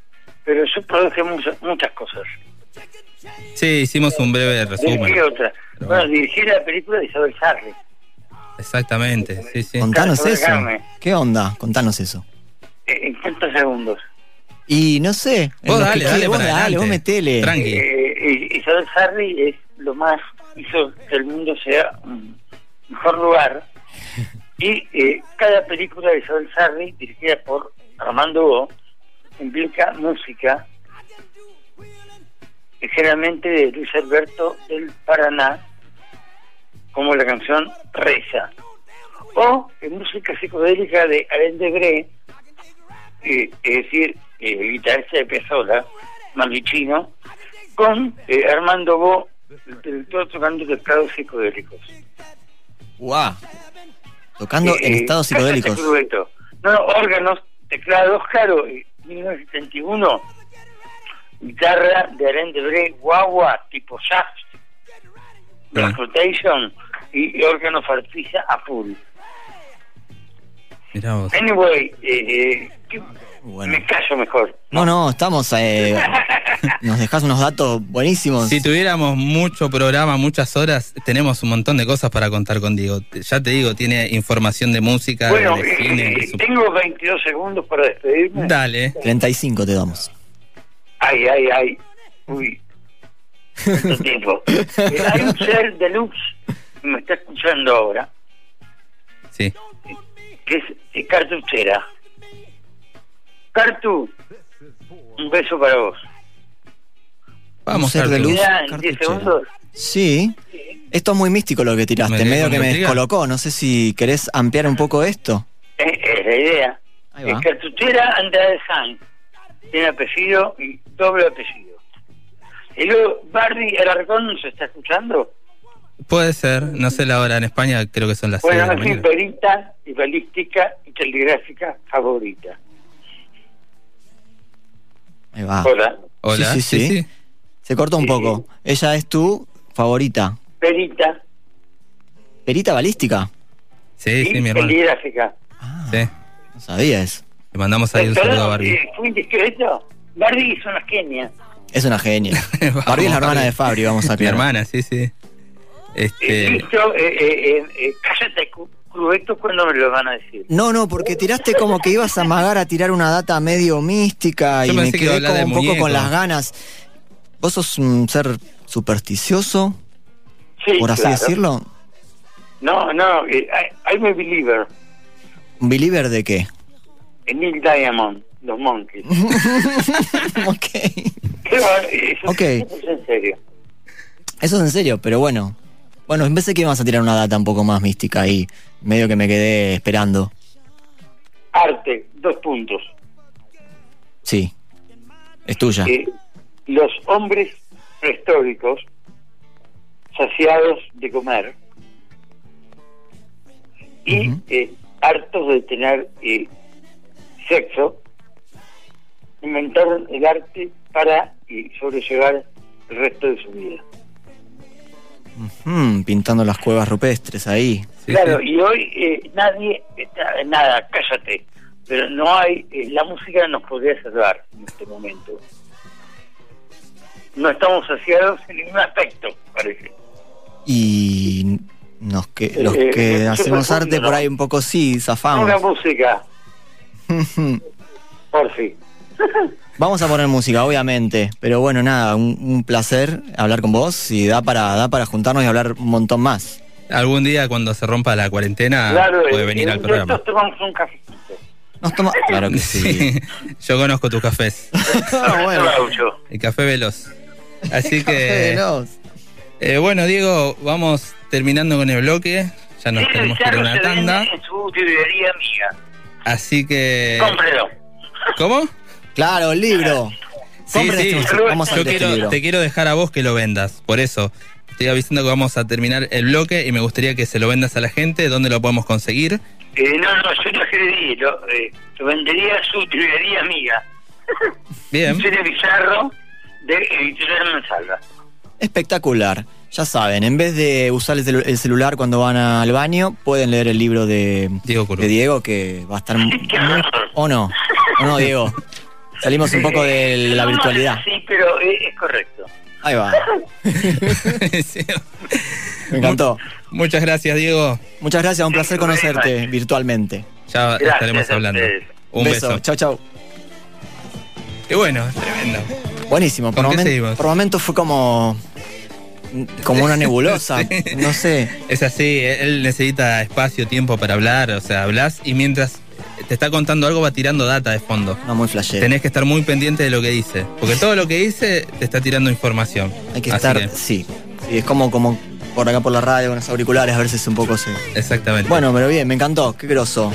pero yo produje muchas, muchas cosas. Sí, hicimos un breve resumen. Dirigí otra. Bueno, dirigí la película de Isabel Sarri. Exactamente, sí, sí. Contanos eso. carne. ¿Qué onda? Contanos eso. En cuántos segundos. Y no sé. en Vos dale, que dale vos para dale, vos metele. Tranqui. Eh, eh, Isabel Sarri es lo más, hizo que el mundo sea un mejor lugar. Y eh, cada película de Isabel Sarri, dirigida por Armando Bo, implica música, generalmente de Luis Alberto del Paraná, como la canción Reza. O eh, música psicodélica de Alain Debré, eh, es decir, eh, guitarrista de Piazzolla, Malichino, con eh, Armando Bo, el director tocando teclados psicodélicos. Guau. Tocando en Eh, estados psicodélicos. No, no, órganos, teclados, claro, eh, 1971, guitarra de Alain Debré, guagua, tipo Black Rotation y, y órgano farfisa a full. Anyway, eh, eh, ¿qué- Bueno. me callo mejor. No, no, estamos. eh, nos dejás unos datos buenísimos. Si tuviéramos mucho programa, muchas horas, tenemos un montón de cosas para contar contigo. Ya te digo, tiene información de música, Bueno, de cine. eh, de su- tengo 22 segundos para despedirme. Dale. 35 te damos. Ay, ay, ay. Uy. Tiempo. Eh, hay un ser deluxe que me está escuchando ahora, Sí. que es eh, cartuchera. Cartu, un beso para vos. Vamos, ser de luz. En 10 cartuchera. segundos. Sí. Esto es muy místico lo que tiraste, Me medio que me descolocó. No sé si querés ampliar un poco esto. Eh, es la idea. Eh, cartuchera Andrade San. Tiene apellido y doble apellido. Y luego, Barry Alarcón nos está escuchando. Puede ser, no sé la hora en España, creo que son las Bueno, es mi perita y balística y telegráfica favorita. Ahí va. Hola. Hola, Sí, sí, sí. Se cortó un poco. Ella es tu favorita. Perita ¿Perita balística? Sí, sí, mi hermano. telegráfica. Ah, Sí. no sabía eso. Le mandamos ahí un saludo a Barbie. eh, ¿Fue indiscreto? Barbie es una genia. Es una genia. Vamos, Barbie es la hermana Barbie. de Fabri, vamos a Mi aclarar. hermana, sí, sí. Eh, Este, listo, eh, eh, eh, eh, cállate, ¿cuándo me lo van a decir? No, no, porque tiraste como que ibas a amagar a tirar una data medio mística Yo y me que quedé como un poco con las ganas. ¿Vos sos un ser supersticioso, Sí, por así claro. decirlo? No, no, eh, I- I'm a believer ¿Un believer de qué? en Neil Diamond, los Monkeys. ok. ¿Qué va? Eso, Ok. eso es en serio. Eso es en serio, pero bueno. Bueno, pensé que ibas a tirar una data un poco más mística ahí. Medio que me quedé esperando. Arte, dos puntos. Sí. Es tuya. Eh, los hombres prehistóricos, saciados de comer y eh, hartos de tener eh, sexo, inventaron el arte para eh, sobrellevar el resto de su vida. Mm, pintando las cuevas rupestres ahí. sí, claro, sí. y hoy eh, nadie, nada, cállate, pero no hay, eh, la música nos podría salvar en este momento. No estamos saciados en ningún aspecto, parece. Y nos que, los Eh, que eh, hacemos arte por ahí un poco sí, zafamos. Una música, por fin. Vamos a poner música, obviamente. Pero bueno, nada, un, un placer hablar con vos y da para, da para juntarnos y hablar un montón más. Algún día cuando se rompa la cuarentena claro, puede venir al programa. nosotros tomamos un cafecito. Nos toma. Claro que sí. Sí, yo conozco tus cafés. Ah, bueno. El café veloz. Así que, Veloz. eh, bueno, Diego, vamos terminando con el bloque. Ya nos Ese tenemos que ir a una tanda. en su librería amiga. Así que. Cómprelo. ¿Cómo? Claro, el libro. Sí, sí. este- vamos a Yo leer este quiero, libro. te quiero dejar a vos que lo vendas. Por eso. Estoy avisando que vamos a terminar el bloque y me gustaría que se lo vendas a la gente. ¿Dónde lo podemos conseguir? Eh, no, no, yo lo escribí, lo, eh, lo vendería a su librería amiga. Bien. Sería Bizarro de Editorial Mansalva. Espectacular. Ya saben, en vez de usar el, celu- el celular cuando van al baño, pueden leer el libro de Diego de Diego, que va a estar... muy- ¿O no? ¿O no, Diego? Salimos un poco de la virtualidad. Sí, pero es, es correcto. Ahí va. Me encantó. Muchas gracias, Diego. Muchas gracias, un placer conocerte virtualmente. Ya Gracias estaremos hablando. Un beso. Chau, chau. Qué bueno, tremendo. Buenísimo. Por, ¿Con qué momen- seguimos? por momentos fue como. como una nebulosa. No sé. Es así, él necesita espacio, tiempo para hablar, o sea, hablas y mientras te está contando algo va tirando data de fondo. No, muy flashero. Tenés que estar muy pendiente de lo que dice, porque todo lo que dice te está tirando información. Hay que Así estar. Sí. Sí, Es como, como por acá por la radio con los auriculares, a veces un poco se. Exactamente. Bueno, pero bien, me encantó. Qué groso.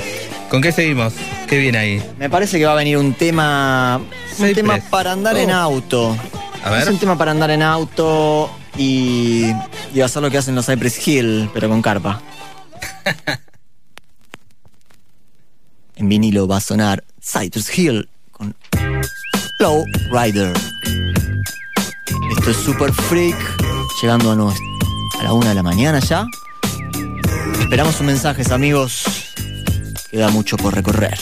¿Con qué seguimos? ¿Qué viene ahí? Me parece que va a venir un tema. Un tema para andar en Oh. auto. A ver. Es un tema para andar en auto y. y hacer lo que hacen los Cypress Hill, pero con carpa. en vinilo va a sonar Cypress Hill con Low Rider. Esto es Super Freak, llegando a, a la una de la mañana ya. Esperamos sus mensajes, amigos. Queda mucho por recorrer.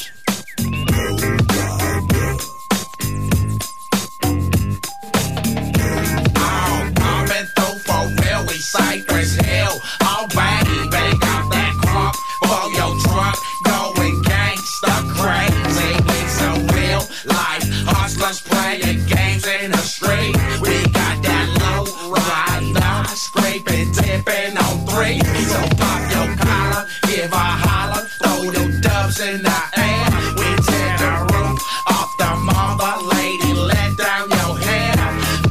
In the air. We tear the roof off the mother lady, let down your hair.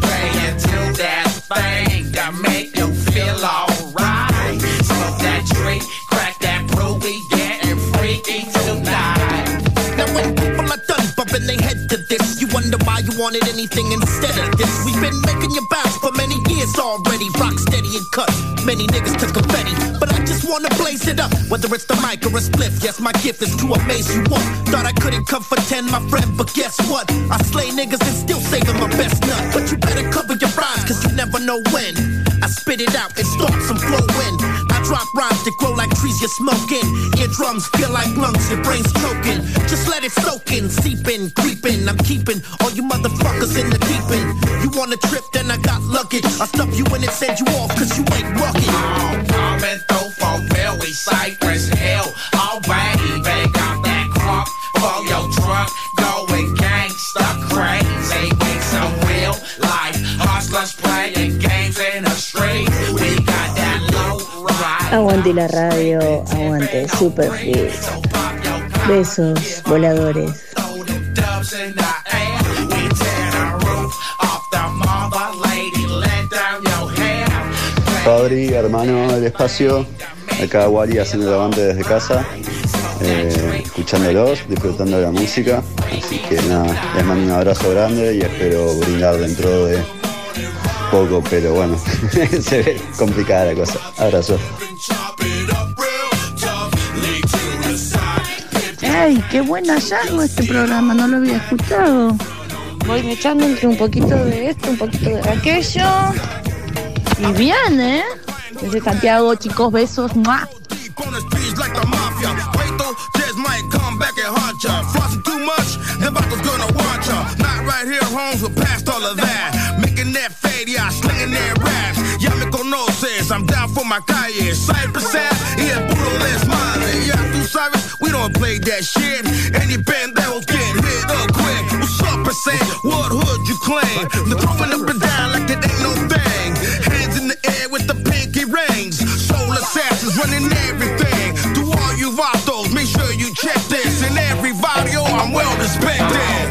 Play into that thing that make you feel alright. Smoke that tree, crack that brew, we getting freaky tonight. Now when people are done bumping their head to this, you wonder why you wanted anything instead of this. We've been making you bounce for many years already, rock steady and cut. Many niggas took confetti, I just wanna blaze it up. Whether it's the mic or a spliff, yes, my gift is to amaze you one. Thought I couldn't come for ten, my friend, but guess what? I slay niggas and still saving my best nut. But you better cover your eyes, cause you never know when. I spit it out and start some flow in. I drop rhymes that grow like trees you're smoking. Eardrums feel like lungs, your brain's choking. Just let it soak in, seep in, creep in. I'm keeping all you motherfuckers in the deep end. You want a trip, then I got luggage. I stuff you in and send you off, cause you ain't rugged. Cypress Hill. That crunk your truck. Going gangsta crazy. We some real life hustlers playing games in the street. We got that low ride. Aguante la radio, aguante Super Freak. Besos, voladores. Dubs in the air. We tear the roof off the mother lady. Let down your hair. Fabri, hermano del espacio, acá Wally haciendo el avante desde casa, eh, escuchándolos, disfrutando de la música. Así que nada, les mando un abrazo grande y espero brindar dentro de poco, pero bueno, se ve complicada la cosa. Abrazo. ¡Ay, qué buen hallazgo este programa! No lo había escuchado. Voy echando entre un poquito de esto, un poquito de aquello. Y bien, ¿eh? Desde Santiago, chicos, besos. ¡Mua! I'm down for my calle. Cypress yeah, puro. Yeah, tú sabes, we don't play that shit. Any band that will get hit up quick. What's up, percent? What hood you claim? The running everything. To all you vatos, make sure you check this. In every video, oh, I'm well respected.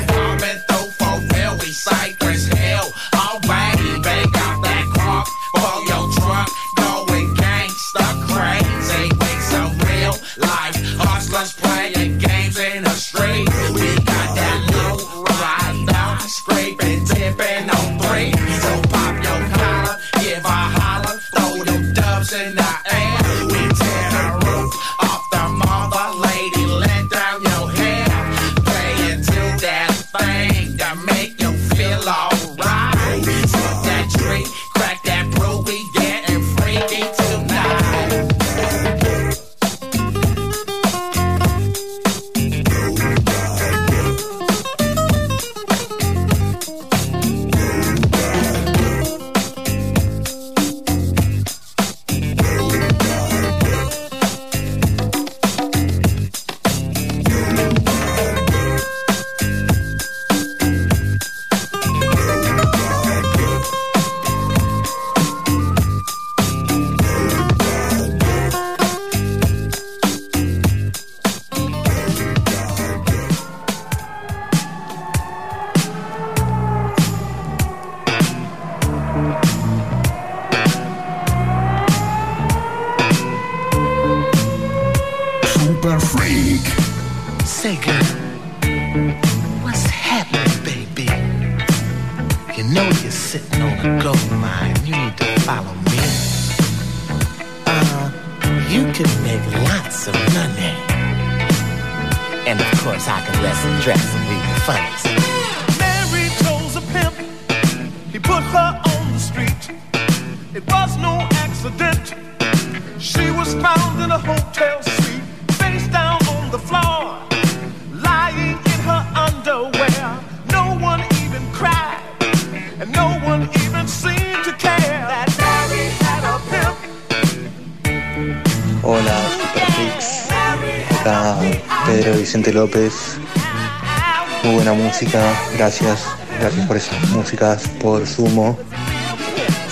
Gracias. Gracias por esas músicas, por Sumo.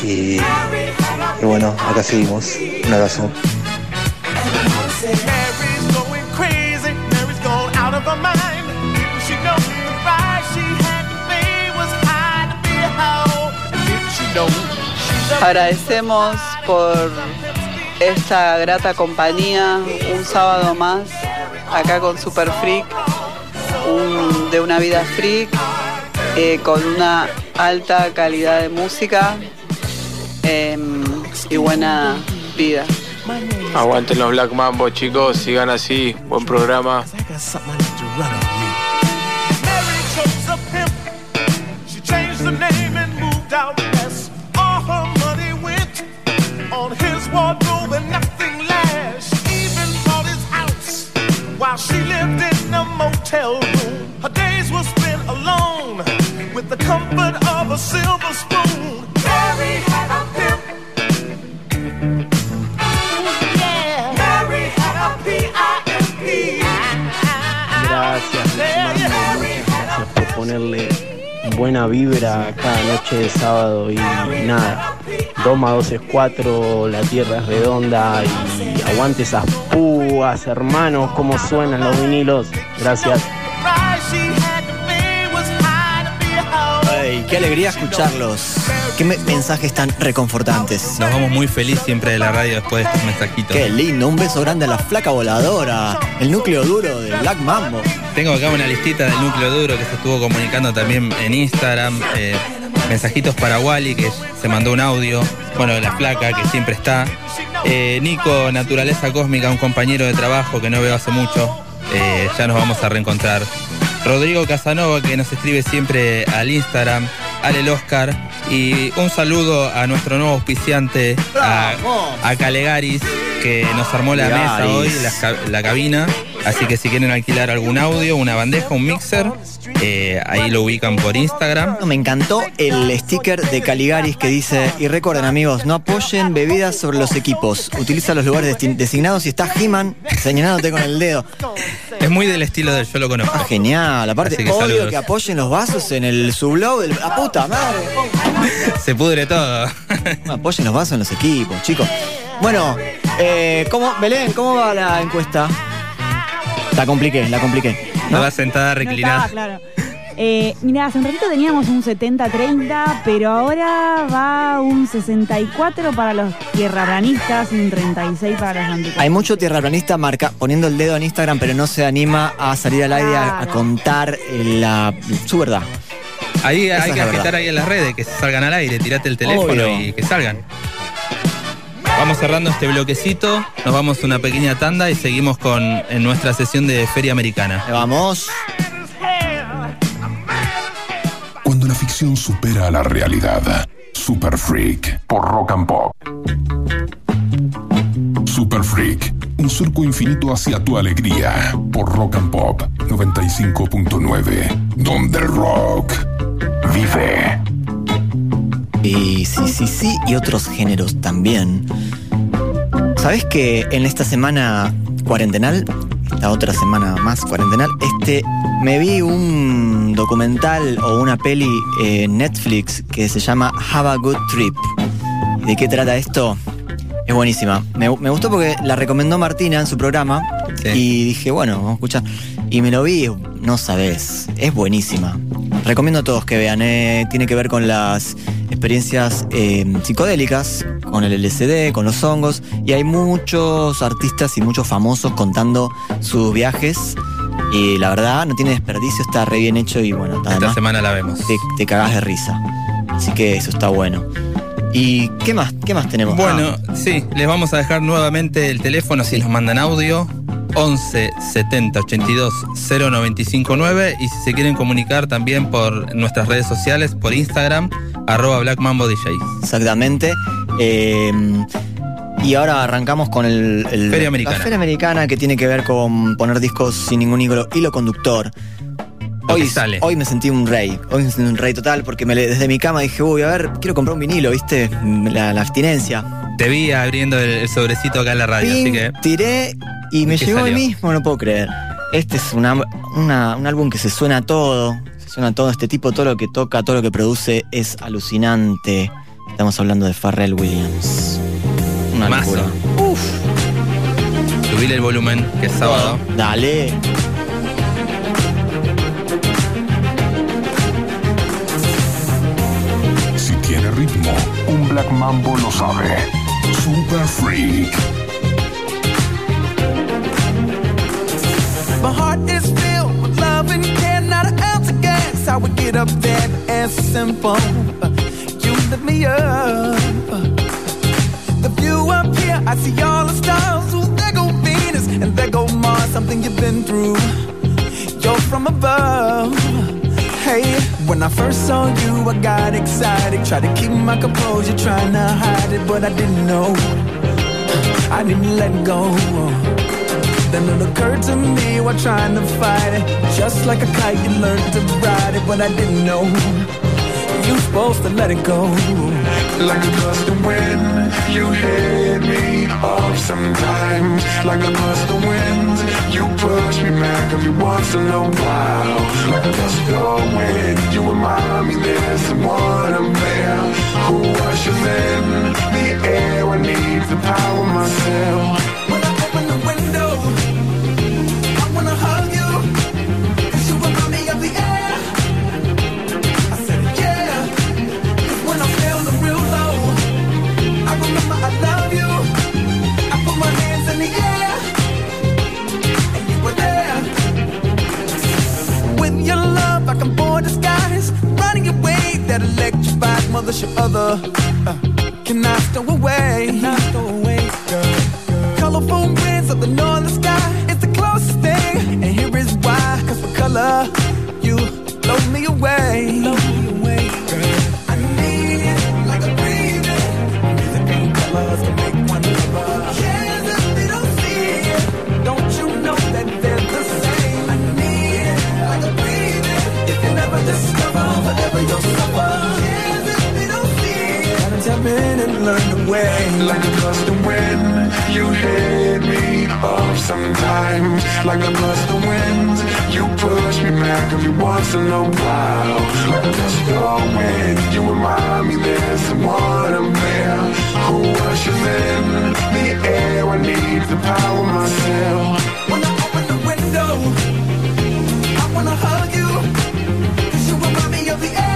Y, y bueno, acá seguimos. Un abrazo. Agradecemos por esta grata compañía, un sábado más, acá con Super Freak, un- de una vida freak, eh, con una alta calidad de música em, y buena vida. Aguanten los Black Mambo, chicos, sigan así, buen programa. Mary chose a pimp. She changed the name and moved comfort of a silver spoon. Mary had a pimp. Yeah. Mary had a P-I-M-P. Gracias, gracias por ponerle buena vibra cada noche de sábado y nada. 2 más 2 es 4, la tierra es redonda y aguante esas púas, hermanos, cómo suenan los vinilos. Gracias. Qué alegría escucharlos. Qué me- mensajes tan reconfortantes. Nos vamos muy feliz siempre de la radio después de estos mensajitos. Qué lindo, un beso grande a la flaca voladora, el núcleo duro de Black Mambo. Tengo acá una listita del núcleo duro que se estuvo comunicando también en Instagram. eh, mensajitos para Wally, que se mandó un audio. Bueno, la flaca, que siempre está. Eh, Nico, Naturaleza Cósmica, un compañero de trabajo que no veo hace mucho. Eh, ya nos vamos a reencontrar. Rodrigo Casanova, que nos escribe siempre al Instagram. Ale el Oscar. Y un saludo a nuestro nuevo auspiciante, a, a Calegaris, que nos armó la mesa hoy, la cabina. Así que si quieren alquilar algún audio, una bandeja, un mixer, eh, ahí lo ubican por Instagram. Me encantó el sticker de Caligaris que dice, y recuerden amigos, no apoyen bebidas sobre los equipos, utiliza los lugares designados y está He-Man señalándote con el dedo. Es muy del estilo del yo lo conozco. Ah, genial, aparte que saludos. que apoyen los vasos en el sublog del... ¡La puta madre! Se pudre todo. No apoyen los vasos en los equipos, chicos. Bueno, eh, ¿cómo, Belén, ¿cómo va la encuesta? La compliqué, la compliqué. No va sentada No estaba reclinada. claro. Eh, mira, hace un ratito teníamos un 70-30, pero ahora va un 64 para los tierraplanistas y un 36 para los anticuarios. Hay mucho tierraplanista marca, poniendo el dedo en Instagram, pero no se anima a salir al aire a, a contar eh, la, su verdad. Ahí Esa hay es que agitar ahí en las redes, que salgan al aire, tirate el teléfono Obvio. y que salgan. Vamos cerrando este bloquecito, nos vamos a una pequeña tanda y seguimos con en nuestra sesión de Feria Americana. Vamos. Cuando la ficción supera a la realidad. Super Freak por Rock and Pop. Super Freak, un surco infinito hacia tu alegría por Rock and Pop 95.9, donde el rock vive. Y sí, sí, sí, y otros géneros también. ¿Sabes que en esta semana cuarentenal, esta otra semana más cuarentenal, este, me vi un documental o una peli en Netflix que se llama Have a Good Trip. ¿Y ¿De qué trata esto? Es buenísima. Me, me gustó porque la recomendó Martina en su programa y dije, bueno, vamos a escuchar. Y me lo vi, no sabes, es buenísima. Recomiendo a todos que vean, eh, tiene que ver con las experiencias eh, psicodélicas, con el LSD, con los hongos, y hay muchos artistas y muchos famosos contando sus viajes. Y la verdad, no tiene desperdicio, está re bien hecho y bueno, Esta además semana la vemos. te, te cagás de risa. Así que eso está bueno. ¿Y qué más? ¿Qué más tenemos? Bueno, sí, les vamos a dejar nuevamente el teléfono si nos mandan audio. 11 70 82 0959 y si se quieren comunicar también por nuestras redes sociales, por Instagram, arroba Black Mambo DJ. Exactamente. Eh, y ahora arrancamos con el, el- Feria Americana. La Feria Americana que tiene que ver con poner discos sin ningún hilo, hilo conductor. Hoy, sale. hoy me sentí un rey, hoy me sentí un rey total porque me desde mi cama dije, uy, a ver, quiero comprar un vinilo, ¿viste? La, la abstinencia. Te vi abriendo el, el sobrecito acá en la radio, Ping, así que. Tiré y me llegó hoy salió? mismo, no puedo creer. Este es una- una- un álbum que se suena a todo, se suena a todo. Este tipo, todo lo que toca, todo lo que produce es alucinante. Estamos hablando de Pharrell Williams. Una locura. Subile el volumen, que es sábado. Dale. Si tiene ritmo, un Black Mambo lo sabe. Super Freak. My heart is filled with love and care, not an ounce of gas. I would get up that and simple. You lift me up. The view up here, I see all the stars. Ooh, there go Venus and there go Mars. Something you've been through. You're from above. Hey, when I first saw you, I got excited. Tried to keep my composure, trying to hide it, but I didn't know. I didn't let go. Then it occurred to me while trying to fight it. Just like a kite, you learned to ride it, but I didn't know. You supposed to let it go. Like a gust of wind, you hit me off sometimes. Like a gust of wind, you push me back every once in a while. Like a gust of wind, you remind me there's someone up there who ushers in the air. I need to power myself. That electrified mothership other. Uh, can I stow away? Can I stow away, girl? Colorful winds of the northern sky It's the closest thing And here is why Cause for color You blow me away Blow and learn the way Like a gust of wind, you hit me off sometimes. Like a gust of wind, you push me back every once in a while. Like a gust of wind, you remind me there's someone up there who ushers in the air. I need to power myself. When I open the window, I wanna hug you. 'Cause you remind me of the air.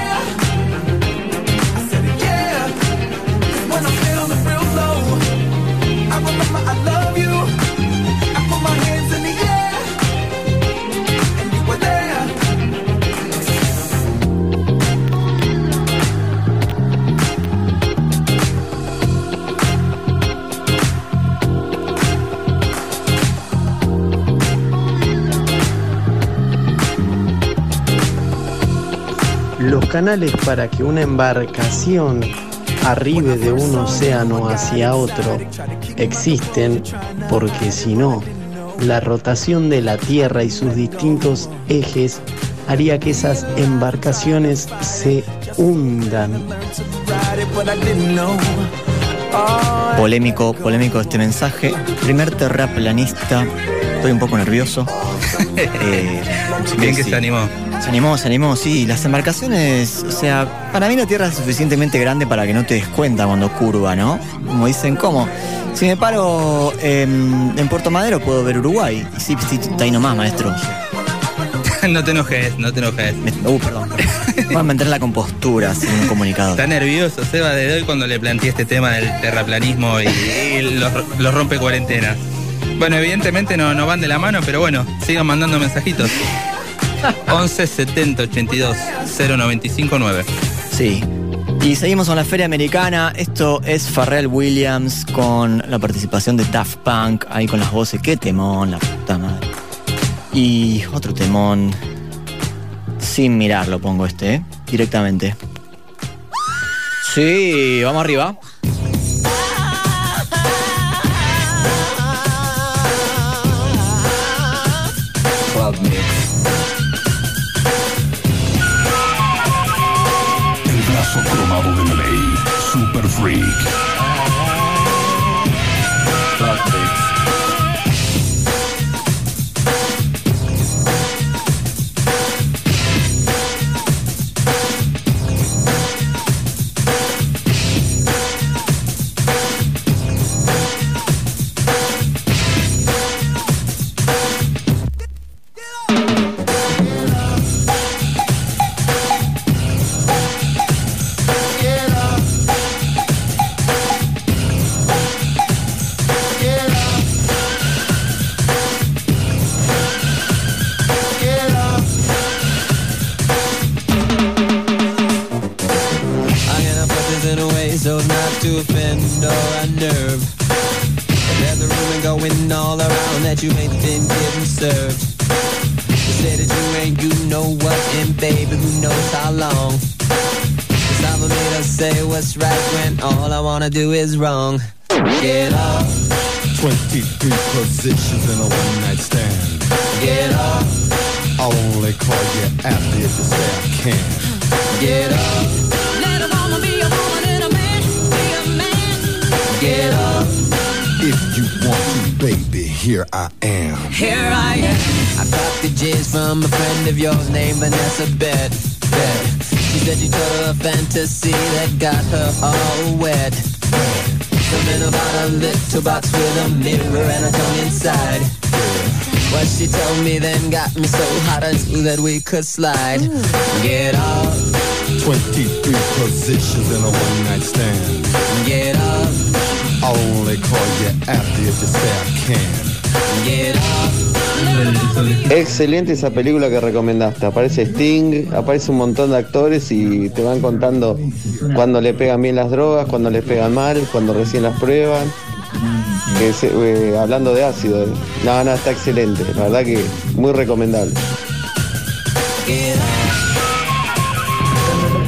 Canales para que una embarcación arribe de un océano hacia otro existen porque si no, la rotación de la Tierra y sus distintos ejes haría que esas embarcaciones se hundan. Polémico, polémico este mensaje. Primer terraplanista. Estoy un poco nervioso. Eh, Bien que sí. se animó. Animó, se animó, sí. Las embarcaciones, o sea, para mí la Tierra es suficientemente grande para que no te des cuenta cuando curva, ¿no? Como dicen, ¿cómo? Si me paro em, en Puerto Madero puedo ver Uruguay. Y sí, sí, está ahí nomás, maestro. no te enojes, no te enojes. Uh, perdón. Voy a mantener la compostura sin un comunicado. Está nervioso, Seba, desde hoy cuando le planteé este tema del terraplanismo y, y los, los rompe cuarentenas. Bueno, evidentemente no, no van de la mano, pero bueno, sigan mandando mensajitos. 11 70 82 095 9. Sí. Y seguimos con la Feria Americana. Esto es Pharrell Williams con la participación de Daft Punk, ahí con las voces. Qué temón, la puta madre. Y otro temón. Sin mirarlo pongo este, ¿eh? directamente. Sí, vamos arriba. Wanna do is wrong. Get up, 23 positions in a one night stand. get up, I'll only call you after if you say I can. get up. Let a woman be a woman and a man be a man. Get up. If you want to, baby, here I am. Here I am. I got the jizz from a friend of yours named Vanessa Bet. Bet. She said you told her a fantasy that got her all wet. Something about a little box with a mirror and a tongue inside. What she told me then got me so hot I knew that we could slide. Get up, 23 positions in a one night stand. get up, I'll only call you after if you say I can. get up. Excelente esa película que recomendaste. Aparece Sting, aparece un montón de actores y te van contando cuando le pegan bien las drogas, cuando les pegan mal, cuando recién las prueban. Eh, hablando de ácido, eh. no, está excelente. La verdad que muy recomendable.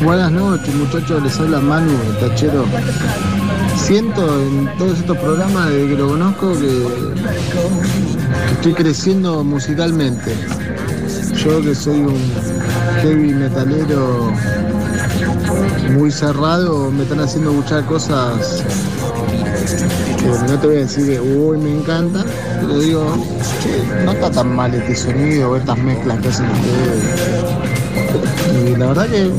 Buenas noches muchachos, les habla Manu, tachero. Siento en todos estos programas desde que lo conozco que estoy creciendo musicalmente. Yo que soy un heavy metalero muy cerrado, me están haciendo escuchar cosas que no te voy a decir que uy me encanta, pero digo, no está tan mal este sonido o estas mezclas que hacen ustedes. Y la verdad que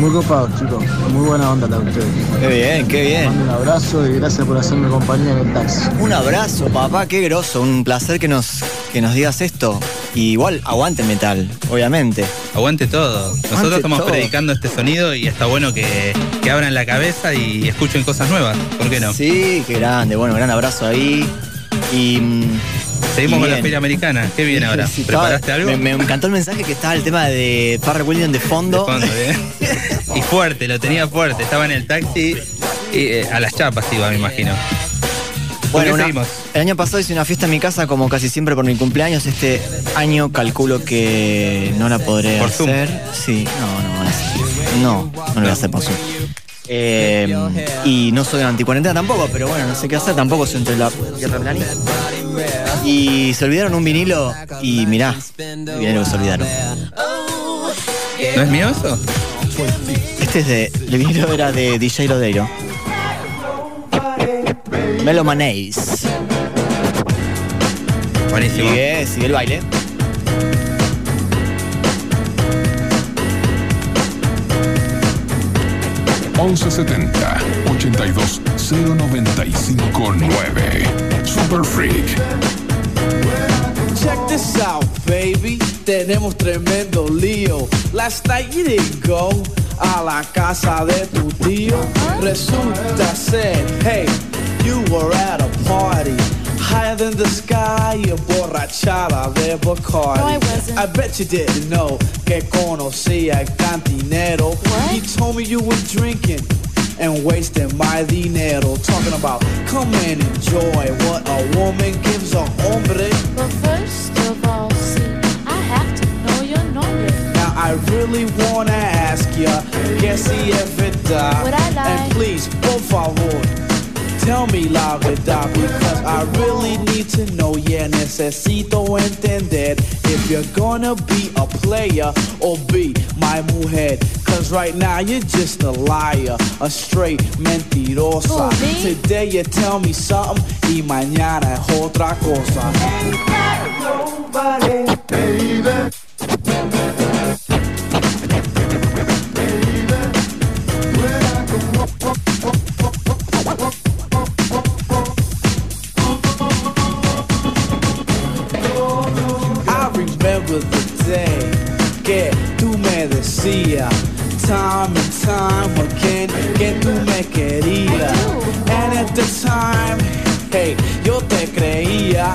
muy copados, chicos. Muy buena onda la de ustedes. Qué bien, qué bien. Mando un abrazo y gracias por hacerme compañía en el taxi. Un abrazo, papá, qué groso. Un placer que nos, que nos digas esto. Y igual, aguante el metal, obviamente. Aguante todo. Nosotros Aguante estamos todo. predicando este sonido y está bueno que, que abran la cabeza y escuchen cosas nuevas. ¿Por qué no? Sí, qué grande. Bueno, gran abrazo ahí. Y. Seguimos con la feria americana. ¿Qué viene ahora? ¿Preparaste algo? Me, me encantó el mensaje que estaba el tema de Farrell Williams de fondo. De fondo, ¿eh? y fuerte, lo tenía fuerte. Estaba en el taxi y eh, a las chapas iba, me imagino. ¿Por Bueno, una- el año pasado hice una fiesta en mi casa como casi siempre por mi cumpleaños. Este año calculo que no la podré ¿Por Zoom? hacer. Sí, no, no, no, no, no lo voy a hacer por Zoom. Eh, y no soy anticuarentena tampoco, pero bueno, no sé qué hacer, tampoco soy entre la tierra planista. Y se olvidaron un vinilo y mirá, el vinilo que se olvidaron. ¿No es mío eso? Este es de. El vinilo era de DJ Lodeiro. Melo Manéis. Buenísimo. Sigue, sigue el baile. setenta 82 095 9 Super Freak. Check this out, baby. Tenemos tremendo lío. Last night you didn't go a la casa de tu tío. Resulta ser, hey, you were at a party. Higher than the sky, y borrachada de Bacardi. No, I wasn't. I bet you didn't know que conocía el cantinero. He told me you were drinking and wasting my dinero. Talking about come and enjoy what a woman gives a hombre. But first of all, see, I have to know your nombre. Now I really wanna ask ya, que si es verdad. Would I lie? And please, por favor, tell me la verdad because I really need to know. Yeah, necesito entender if you're gonna be a player or be my mujer. Cause right now you're just a liar, a straight mentirosa. Who, me? Today you tell me something y mañana es otra cosa. I me decías time and time again que tú me querías. And at the time, hey, yo te creía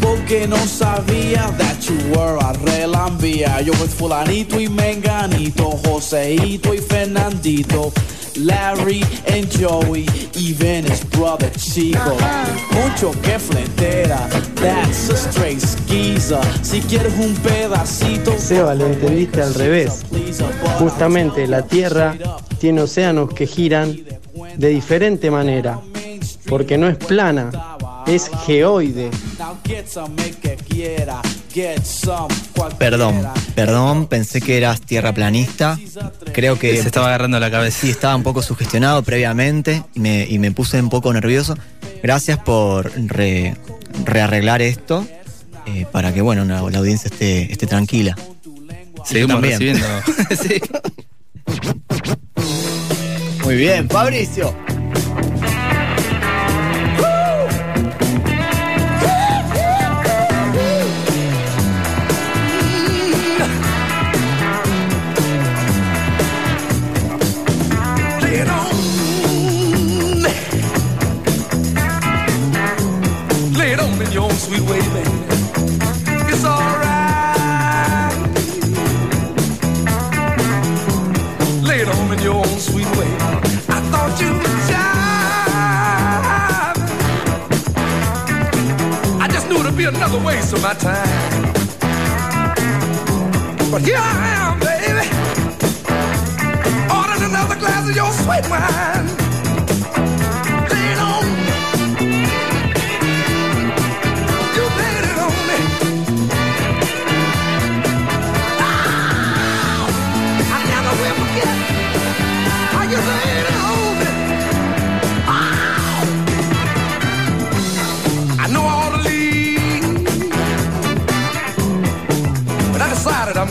porque no sabía that you were a relambía. Yo was fulanito y menganito, Joseito y Fernandito. Larry and Joey, even his brother Chico. Mucho que flentera, that's a straight skeezer. Si quieres un pedacito, Seba, lo entendiste al revés. Justamente la Tierra tiene océanos que giran de diferente manera, porque no es plana, es geoide. Perdón, perdón, pensé que eras tierraplanista. Creo que. Se estaba agarrando la cabeza. Sí, estaba un poco sugestionado previamente y me, y me puse un poco nervioso. Gracias por re- rearreglar esto eh, para que, bueno, la, la audiencia esté, esté tranquila. Seguimos también. recibiendo. sí. Muy bien, Fabricio. Your own sweet way, baby. It's alright. Lay it on in your own sweet way. I thought you would jive. I just knew it'd be another waste of my time. But here I am, baby. Ordered another glass of your sweet wine.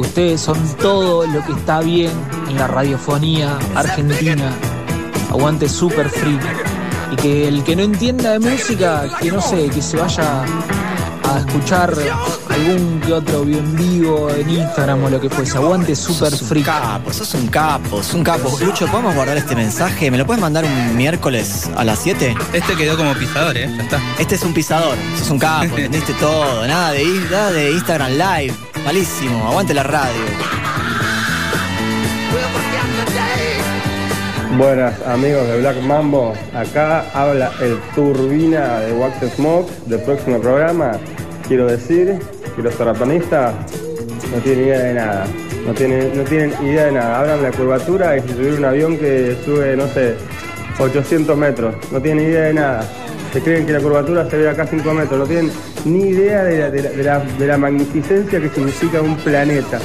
ustedes son todo lo que está bien en la radiofonía argentina. Aguante super freak. Y que el que no entienda de música, que no sé, que se vaya a escuchar algún que otro en vivo en Instagram o lo que fuese. Aguante super Sos un freak. capo, sos un capo, sos un capo. Lucho, ¿podemos guardar este mensaje? ¿Me lo puedes mandar un miércoles a las 7? Este quedó como pisador, ¿eh? Ya está. Este es un pisador, sos un capo, entendiste todo. Nada de, nada de Instagram Live. Malísimo, aguante la radio. Buenas amigos de Black Mambo, acá habla el Turbina de Wax Smoke del próximo programa. Quiero decir que los terraplanistas no tienen idea de nada, no tienen, no tienen idea de nada. Hablan la curvatura y subir un avión que sube, no sé, 800 metros, no tienen idea de nada. Se creen que la curvatura se ve acá a 5 metros, no tienen ni idea de la, de la- de la- de la magnificencia que significa un planeta.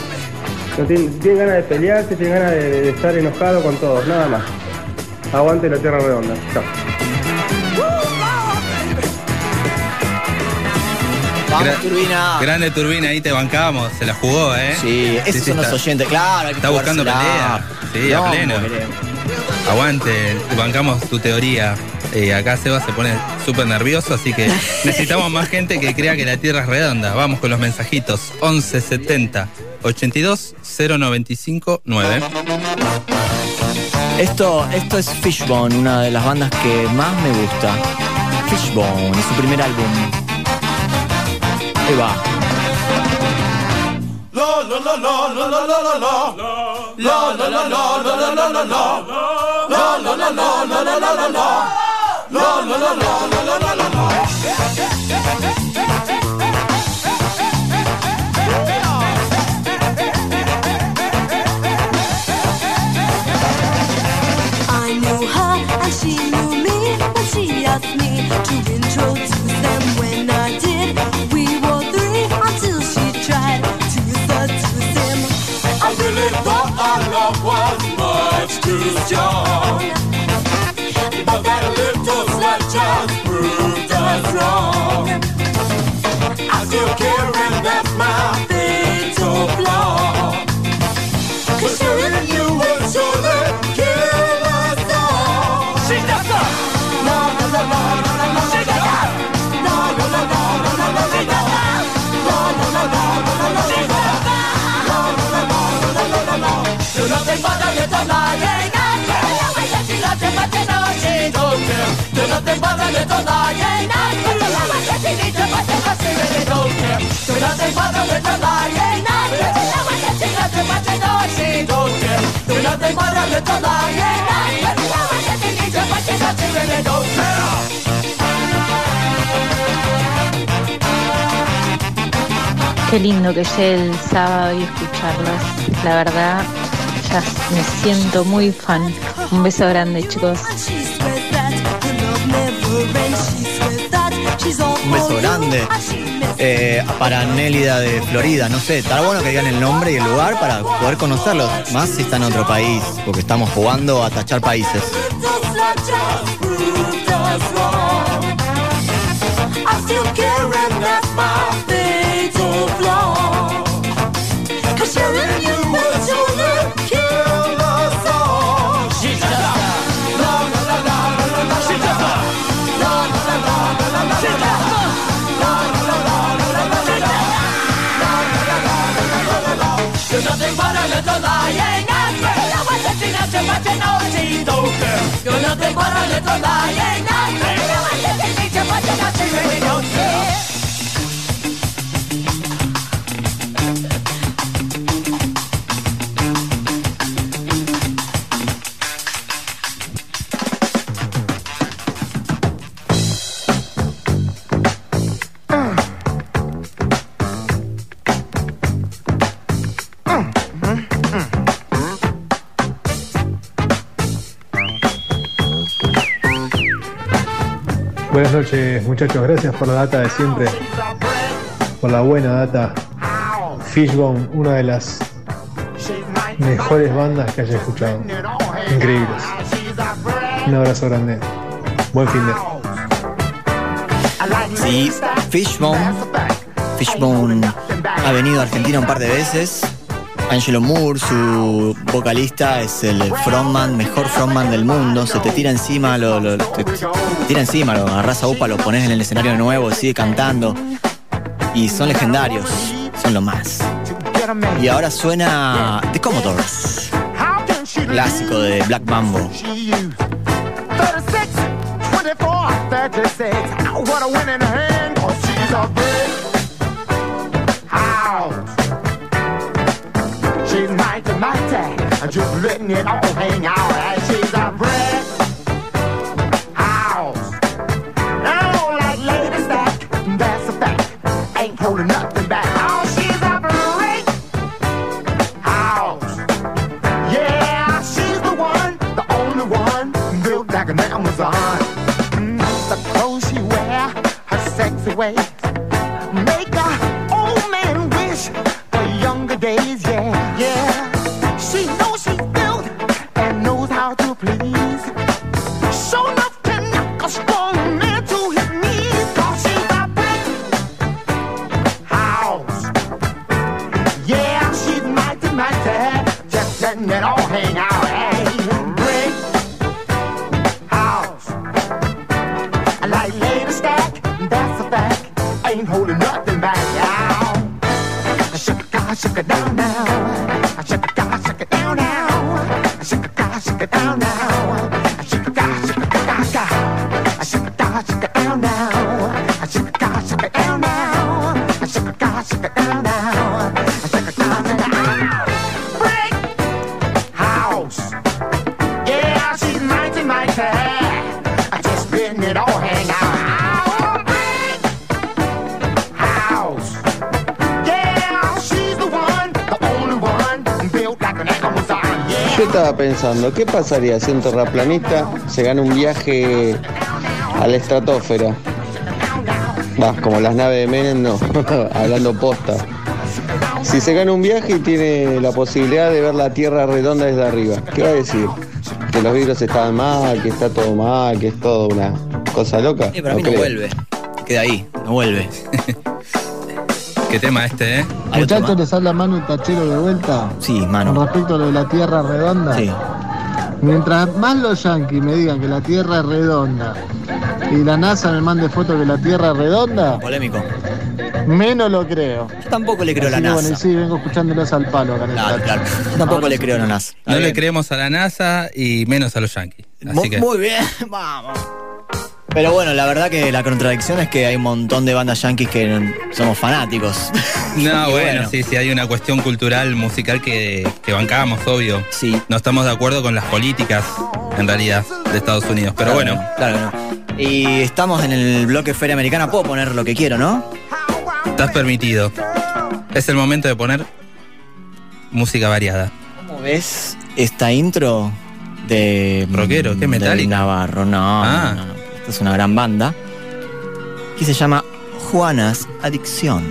No tienen, tienen ganas de pelearse, tienen ganas de, de estar enojados con todos, nada más. Aguante la tierra redonda. Chao. Vamos, Gra- Turbina. Grande Turbina, ahí te bancamos, se la jugó, ¿eh? Sí, esos son los oyentes, claro. hay que Está buscando pelea. Sí, a No, pleno. Aguante, bancamos tu teoría. Eh, acá Seba se pone súper nervioso, así que necesitamos más gente que crea que la Tierra es redonda. Vamos con los mensajitos. 11 70 82 095 9. Esto, esto es Fishbone, una de las bandas que más me gusta. Fishbone, es su primer álbum. Ahí va. La la la la la la la la la. La la la la la la. I knew her and she knew me when she asked me to introduce them. When I did, we were three until she tried to seduce him. I really thought our love was much too strong. Just proved us wrong. I still care and that's my fatal flaw. 最怕的人都那一那，我的老板天气你这把这把谁人都听，最怕最怕的人都那一那，我的老板天气那这把这都是都听，最怕最怕的人都那一那，我的老板天气你这把这把谁人都听。Qué lindo que llegue el sábado y escucharlas. La verdad, ya me siento muy fan. Un beso grande, chicos. Eh, para Nélida de Florida, no sé, está bueno que digan el nombre y el lugar para poder conocerlos, más si está en otro país, porque estamos jugando a tachar países. toda, toda, yeah, yeah. Muchachos, gracias por la data de siempre, por la buena data. Fishbone, una de las mejores bandas que haya escuchado. Increíbles. Un abrazo grande. Buen fin de. Sí, Fishbone. Fishbone ha venido a Argentina un par de veces. Angelo Moore, su vocalista, es el frontman, mejor frontman del mundo. Se te tira encima, lo, lo- tira encima, lo agarras a upa, lo pones en el escenario nuevo, sigue cantando. Y son legendarios, son lo más. Y ahora suena The Commodores, clásico de Black Mambo. 36, 24, 36. What a winning hand, cause she's a big just letting it all hang out. She's a brick house. I don't that, that's a fact. Ain't holding nothing back. Oh, she's a brick house. Yeah, she's the one, the only one, built like an Amazon. Mm, the clothes she wear, her sexy ways, Yo estaba pensando, ¿qué pasaría si un terraplanista se gana un viaje a la estratosfera? Va, como las naves de Menem, no, hablando posta. Si se gana un viaje y tiene la posibilidad de ver la Tierra redonda desde arriba, ¿qué va a decir? ¿Que los vidrios estaban mal, que está todo mal, que es todo una cosa loca? Sí, para mí no vuelve. Queda ahí, no vuelve. Qué tema este, ¿eh? Muchachos, les habla Manu Tachero de vuelta. Sí, Con mano. respecto a lo de la Tierra redonda. Sí. Mientras más los yanquis me digan que la Tierra es redonda y la NASA me mande fotos que la Tierra es redonda, Polémico. menos lo creo. Yo tampoco le creo a la que, Bueno, y NASA. sí, vengo escuchándolos al palo acá en el Claro, claro. Yo tampoco le creo a la NASA. No le creemos a la NASA y menos a los Yankees. Así que Muy bien, vamos. Pero bueno, la verdad que la contradicción es que hay un montón de bandas yankees que somos fanáticos. No, bueno, bueno. sí, sí, hay una cuestión cultural, musical que, que bancamos, obvio. Sí. No estamos de acuerdo con las políticas, en realidad, de Estados Unidos. Pero Claro, bueno, Claro no. Y estamos en el bloque Feria Americana, puedo poner lo que quiero, ¿no? estás permitido. Es el momento de poner música variada. ¿Cómo ves esta intro de. Rockero, ¿qué, de Metallica? Navarro, no, Ah. no. Esta es una gran banda. Que se llama Juanas Adicción.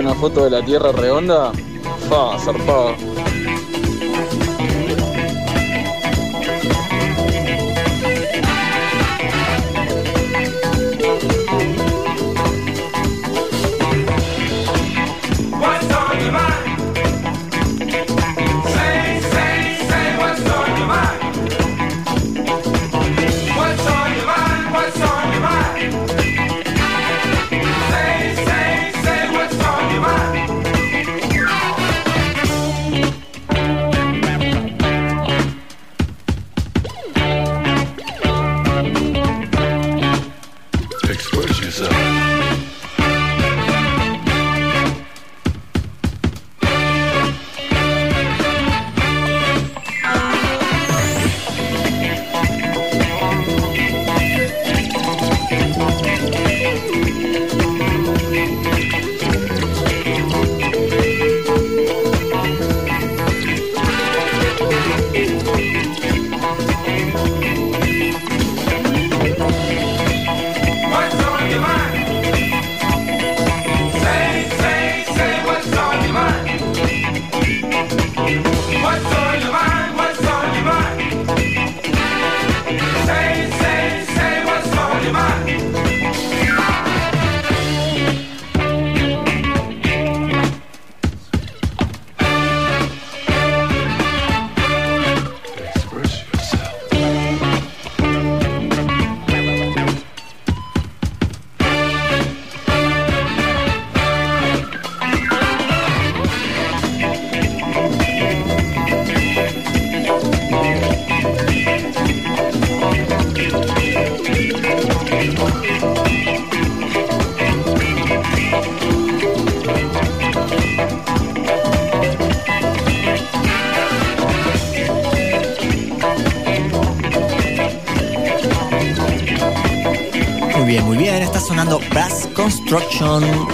Una foto de la Tierra redonda? Fa, zarpado.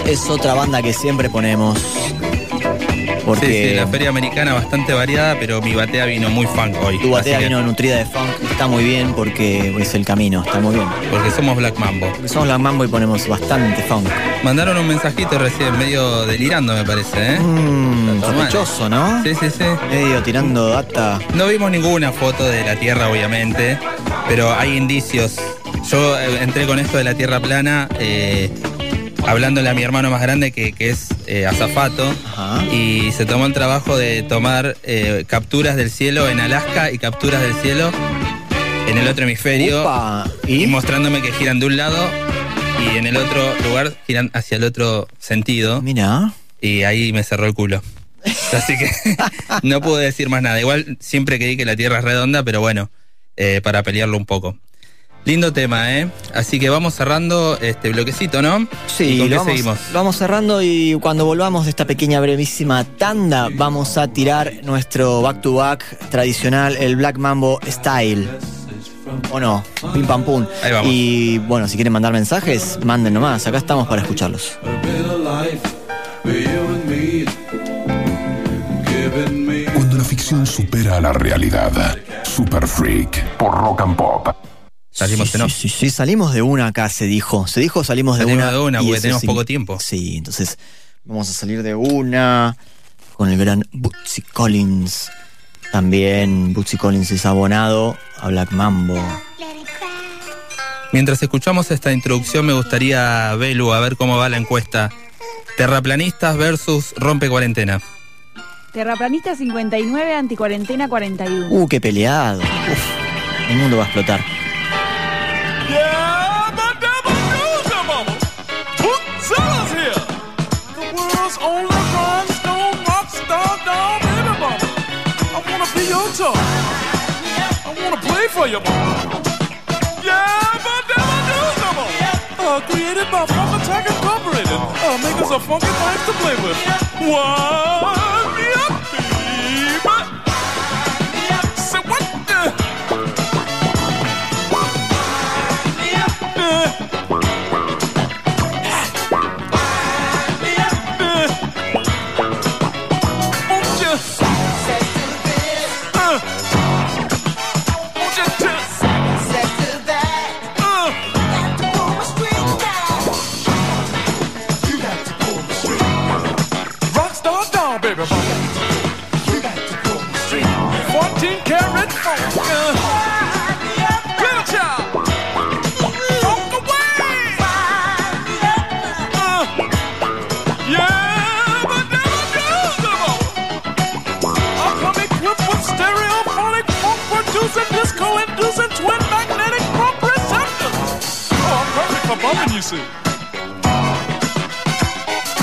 Es otra banda que siempre ponemos. Porque Sí, sí, la feria americana bastante variada, pero mi batea vino muy funk hoy. tu batea que- vino nutrida de funk. Está muy bien porque es el camino. Está muy bien. Porque somos Black Mambo. Porque somos la mambo y ponemos bastante funk. Mandaron un mensajito recién, medio delirando me parece, ¿eh? Mal. sospechoso, ¿no? Sí, sí, sí. Medio tirando data. No vimos ninguna foto de la Tierra, obviamente, pero hay indicios. Yo eh, entré con esto de la Tierra plana, eh, hablándole a mi hermano más grande que, que es eh, azafato, y se tomó el trabajo de tomar eh, capturas del cielo en Alaska y capturas del cielo en el otro hemisferio, y mostrándome que giran de un lado y en el otro lugar giran hacia el otro sentido. Mira. Y ahí me cerró el culo. Así que no puedo decir más nada. Igual siempre creí que la Tierra es redonda, pero bueno, eh, para pelearlo un poco. Lindo tema, ¿eh? Así que vamos cerrando este bloquecito, ¿no? Sí, ¿Y con lo qué vamos, seguimos? lo vamos cerrando y cuando volvamos de esta pequeña brevísima tanda, vamos a tirar nuestro back to back tradicional, el Black Mambo Style. ¿O no? Pim pam pum. Ahí vamos. Y bueno, si quieren mandar mensajes, manden nomás. Acá estamos para escucharlos. Cuando la ficción supera a la realidad. Super Freak. Por Rock and Pop. Salimos sí, sí, sí, sí, salimos de una acá, se dijo. Se dijo salimos de Salimos una. de una, porque tenemos sí- poco tiempo. Sí, entonces vamos a salir de una con el gran Bootsy Collins. También Bootsy Collins es abonado a Black Mambo. Mientras escuchamos esta introducción, me gustaría, Belu, a ver cómo va la encuesta. Terraplanistas versus rompe cuarentena. Terraplanista 59, anticuarentena 41. Uh, qué peleado. Uf, el mundo va a explotar. Toy. I wanna play for you, mama. Yeah, the devil knows them all. Uh, created by Funk Attack Incorporated. Uh, make us a funky thing to play with. One, yep, woman, you see.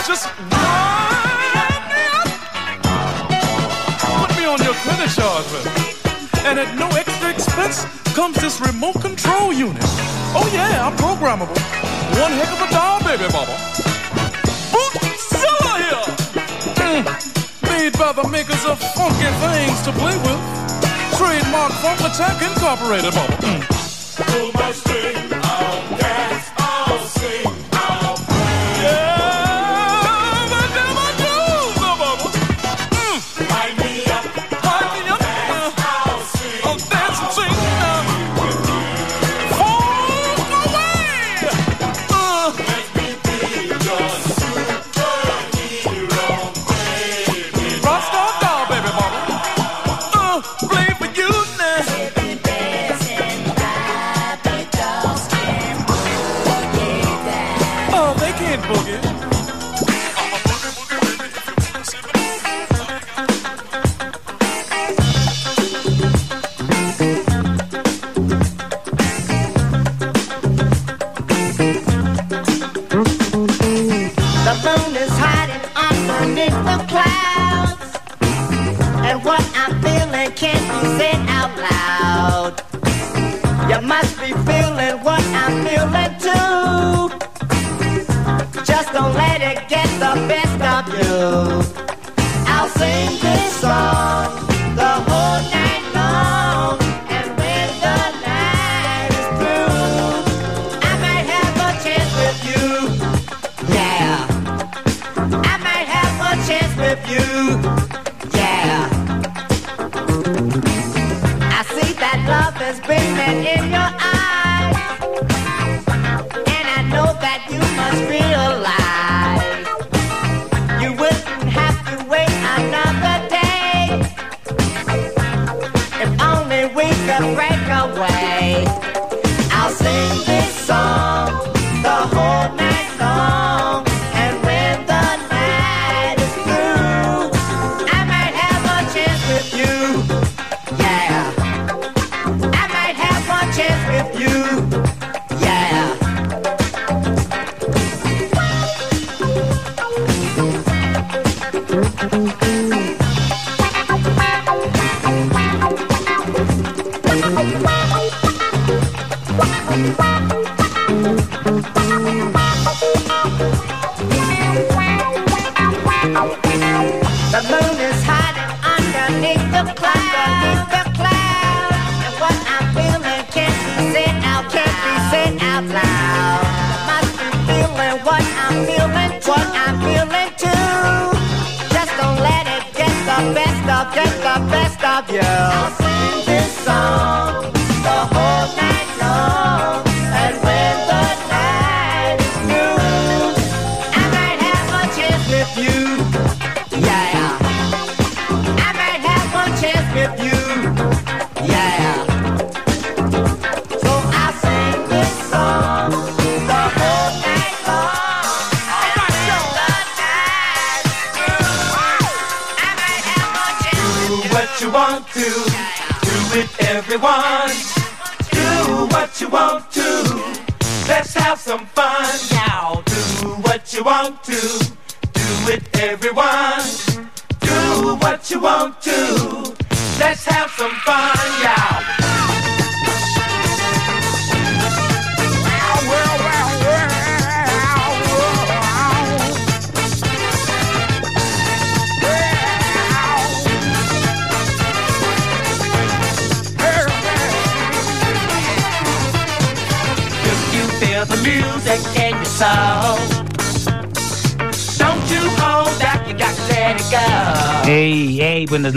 Just wind me up. Put me on your credit charge, man. and at no extra expense comes this remote control unit. Oh yeah, I'm programmable. One heck of a doll, baby mama. Bootzilla here. Mm. Made by the makers of funky things to play with. Trademark Funk Attack Incorporated, mama. Mm. Pull my string, I'll dance. say you.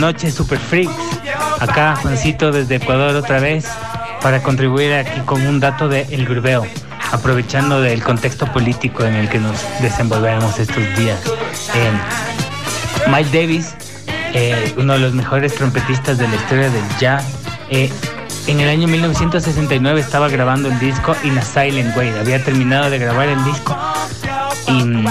noches, Super Freaks. Acá Juancito desde Ecuador otra vez para contribuir aquí con un dato de El Grubeo, aprovechando del contexto político en el que nos desenvolvemos estos días. Eh, Mike Davis, eh, uno de los mejores trompetistas de la historia del jazz, eh, en el año 1969 estaba grabando el disco In a Silent Way, había terminado de grabar el disco y mm,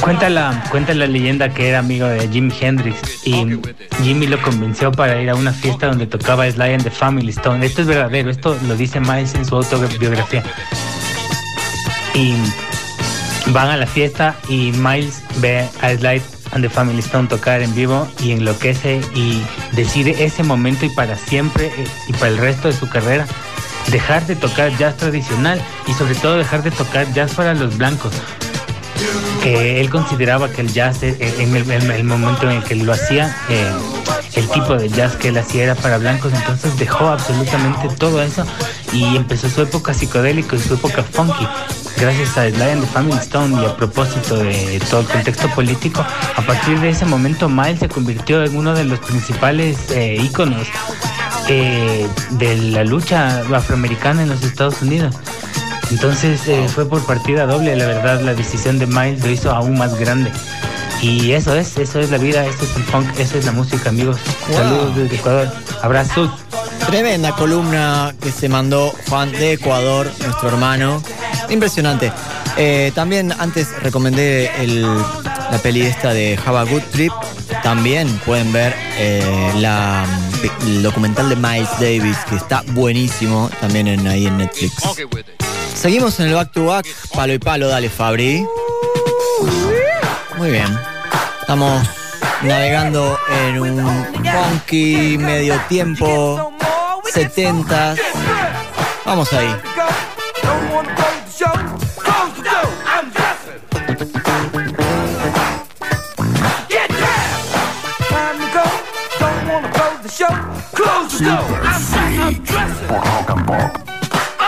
cuenta la, cuenta la leyenda que era amigo de Jimi Hendrix y Jimmy lo convenció para ir a una fiesta donde tocaba Sly and the Family Stone. Esto es verdadero, esto lo dice Miles en su autobiografía. Y van a la fiesta y Miles ve a Sly and the Family Stone tocar en vivo y enloquece y decide ese momento y para siempre eh, y para el resto de su carrera dejar de tocar jazz tradicional y sobre todo dejar de tocar jazz para los blancos, que él consideraba que el jazz en el, en el momento en el que lo hacía eh, el tipo de jazz que él hacía era para blancos entonces dejó absolutamente todo eso y empezó su época psicodélica y su época funky. Gracias a Sly and the Family Stone y a propósito de todo el contexto político a partir de ese momento Miles se convirtió en uno de los principales eh, íconos eh, de la lucha afroamericana en los Estados Unidos entonces eh, fue por partida doble, la verdad, la decisión de Miles lo hizo aún más grande. Y eso es, eso es la vida, eso es el funk, eso es la música, amigos. Saludos desde Ecuador. Abrazos. Tremenda columna que se mandó Juan de Ecuador, nuestro hermano. Impresionante. Eh, también antes recomendé el- la peli esta de Have a Good Trip. También pueden ver eh, la, el documental de Miles Davis, que está buenísimo, también en, ahí en Netflix. Seguimos en el back to back, palo y palo, dale Fabri. Muy bien. Estamos navegando en un funky medio tiempo, 70 Vamos ahí. Close the show. Close the door. I'm dressing. Dressed.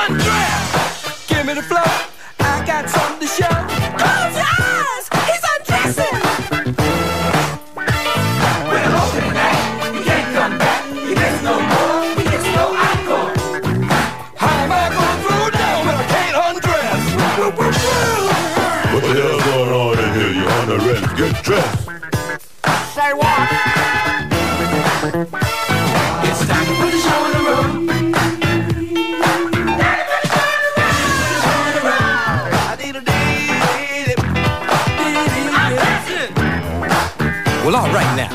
Time Get dressed. Say what? It's time to put on the road. Well, all right now.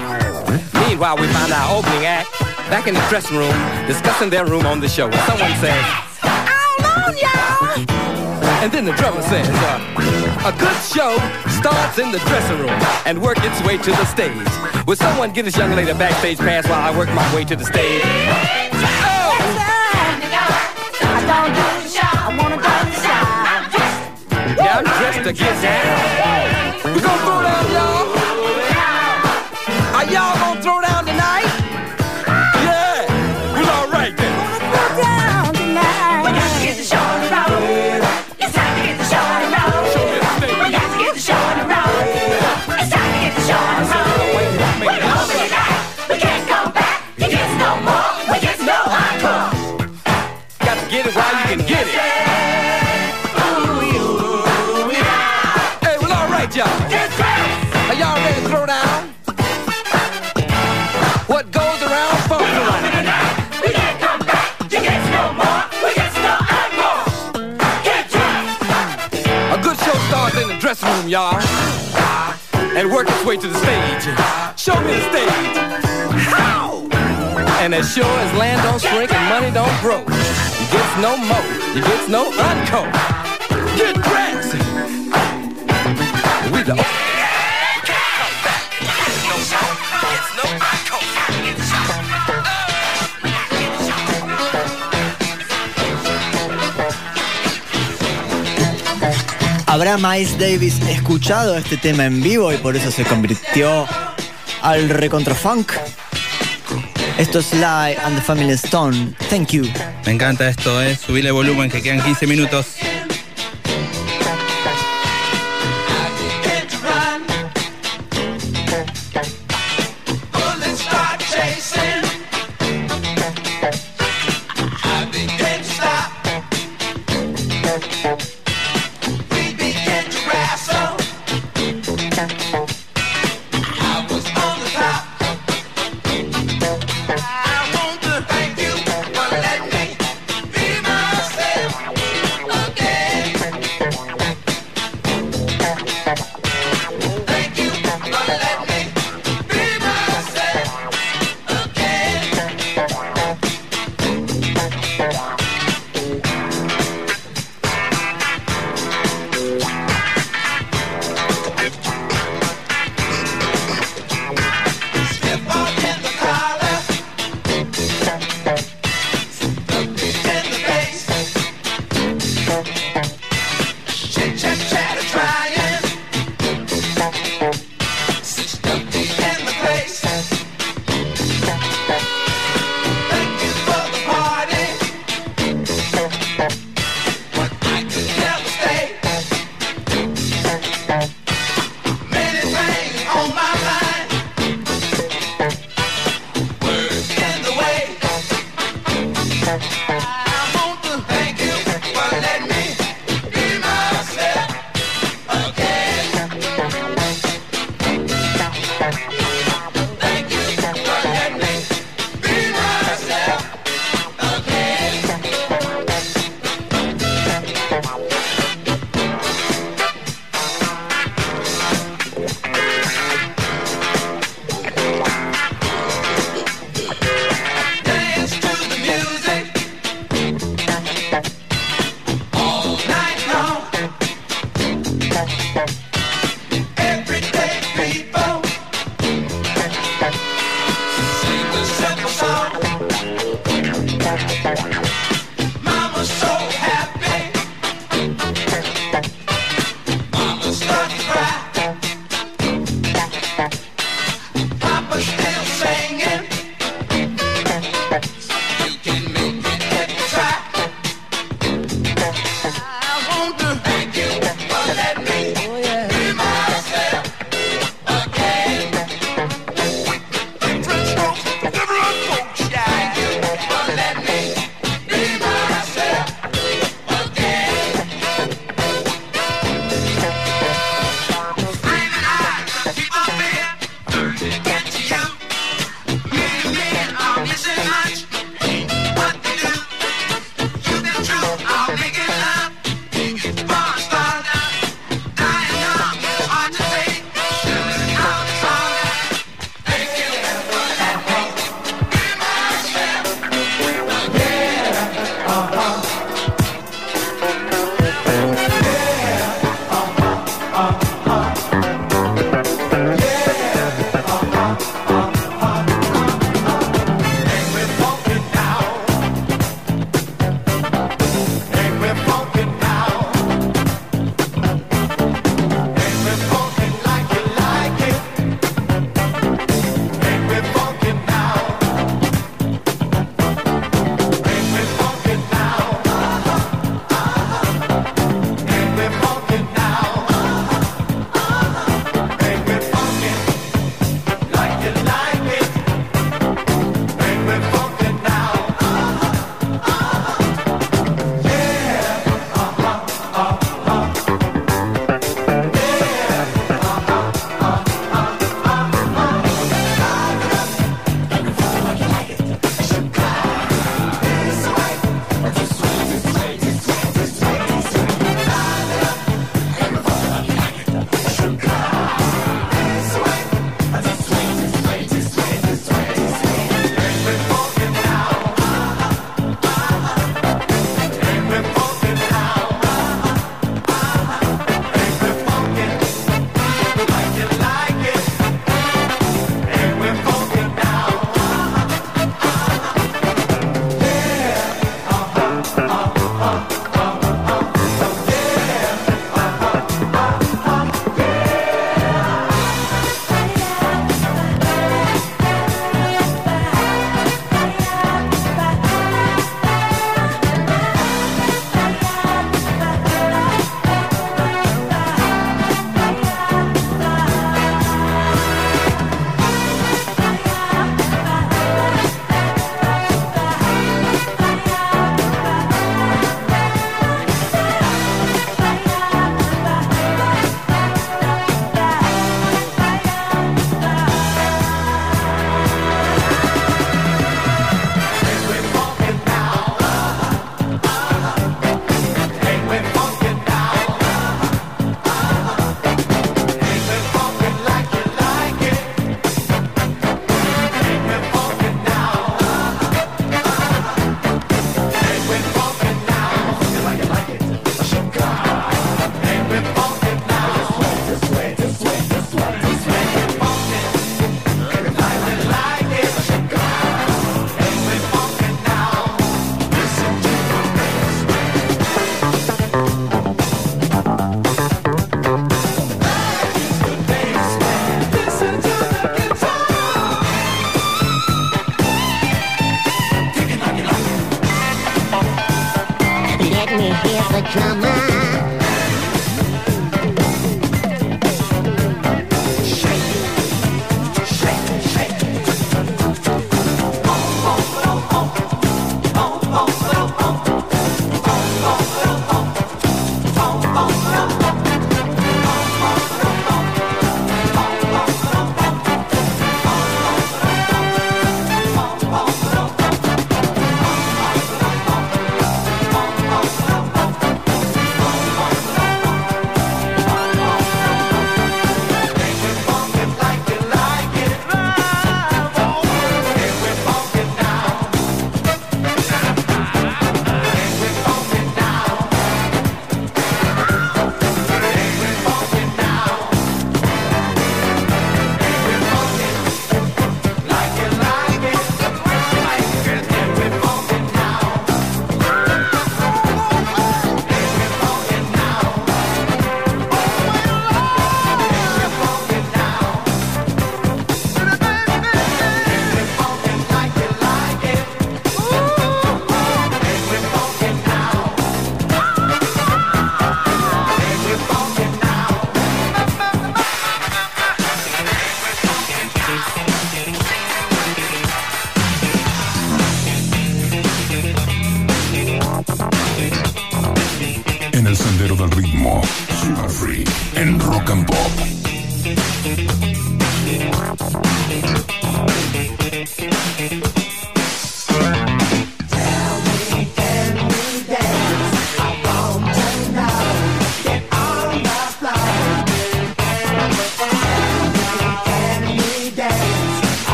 Meanwhile, we find our opening act back in the dressing room discussing their room on the show. And someone says, I love y'all! And then the drummer says, uh, a good show starts in the dressing room and work its way to the stage. Will someone get this young lady a backstage pass while I work my way to the stage? Yeah, I'm dressed to get down. We gonna throw down, y'all. Are y'all gonna throw room, y'all. And work its way to the stage. Show me the stage. How? And as sure as land don't shrink and money don't grow, you gets no more, you gets no unco. Get dressed. We the ¿Habrá Miles Davis escuchado este tema en vivo y por eso se convirtió al recontrafunk? Esto es Sly and the Family Stone. Thank you. Me encanta esto, ¿eh? Subile volumen que quedan 15 minutos.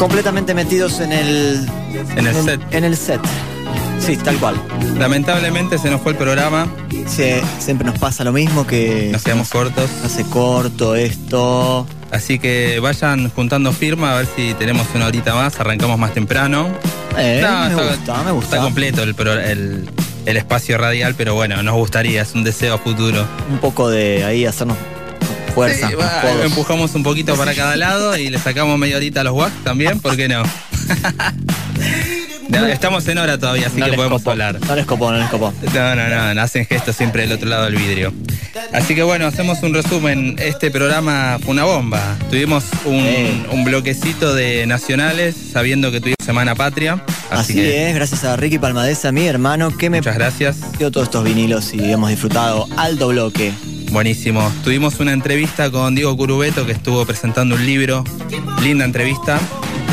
Completamente metidos en el. En el set. En el set. Sí, tal cual. Lamentablemente se nos fue el programa. Sí, siempre nos pasa lo mismo que. Nos quedamos cortos. Hace corto esto. Así que vayan juntando firma a ver si tenemos una horita más. Arrancamos más temprano. Eh, No, me está- gusta, me gusta. Está completo el, el, el espacio radial, pero bueno, nos gustaría, es un deseo a futuro. Un poco de ahí hacernos fuerza. Sí, va, empujamos un poquito para cada lado y le sacamos media horita a los wax también, ¿por qué no? No, estamos en hora todavía, así No que podemos hablar. No les copó, no les copó. No, no, no, no, hacen gestos siempre del otro lado del vidrio. Así que bueno, hacemos un resumen. Este programa fue una bomba. Tuvimos un, un bloquecito de nacionales, sabiendo que tuvimos Semana Patria. Así, Así, que es, gracias a Ricky Palmadesa, mi hermano, que me muchas gracias. dio todos estos vinilos y hemos disfrutado alto bloque. Buenísimo. Tuvimos una entrevista con Diego Curubeto que estuvo presentando un libro. Linda entrevista.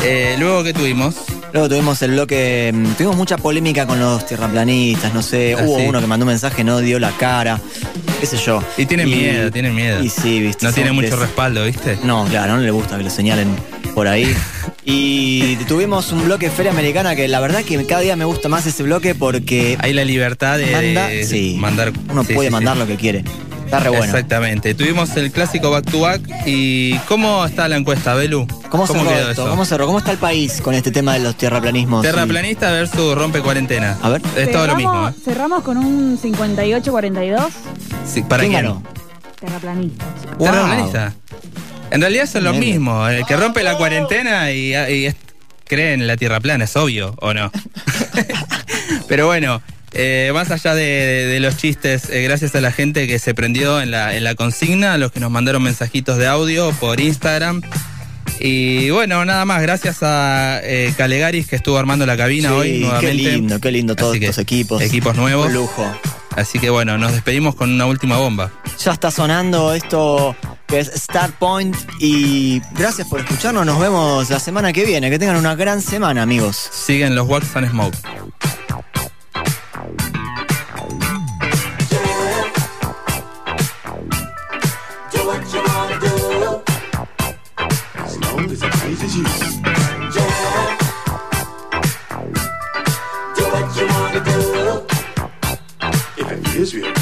Eh, luego que tuvimos, Luego tuvimos el bloque, mm, tuvimos mucha polémica con los tierraplanistas, no sé, Ah, hubo sí. uno que mandó un mensaje, no dio la cara, qué sé yo. Y tienen miedo, tienen miedo. Y sí, viste. no tiene mucho respaldo, ¿viste? No, claro, no le gusta que lo señalen por ahí. Y tuvimos un bloque Feria Americana que la verdad que cada día me gusta más ese bloque porque Hay la libertad de, Manda- de sí. mandar. uno sí, puede sí, mandar lo que quiere. Está re bueno. Exactamente. Tuvimos el clásico back to back. ¿Y cómo está la encuesta, Belu? ¿Cómo, cerró quedó esto? eso? ¿Cómo cerró? ¿Cómo está el país con este tema de los tierraplanismos? Terraplanista versus rompe cuarentena. A ver. Es todo lo mismo. Cerramos- ¿eh? Cerramos con un 58-42. Sí, ¿Para ¿Quién quién? ganó? Terraplanistas. Wow. Terraplanista. En realidad son lo mismo. El que rompe la cuarentena y, y es- cree en la tierra plana, es obvio, ¿o no? Pero bueno, eh, más allá de, de- de los chistes, eh, gracias a la gente que se prendió en la, en la consigna, a los que nos mandaron mensajitos de audio por Instagram. Y bueno, nada más, gracias a eh, Calegaris que estuvo armando la cabina Sí, hoy nuevamente. Qué lindo, qué lindo todos estos equipos. Equipos nuevos. Un lujo. Así que bueno, nos despedimos con una última bomba. Ya está sonando esto que es Start Point y gracias por escucharnos. Nos vemos la semana que viene. Que tengan una gran semana, amigos. Siguen los Wax and Smoke. Israel.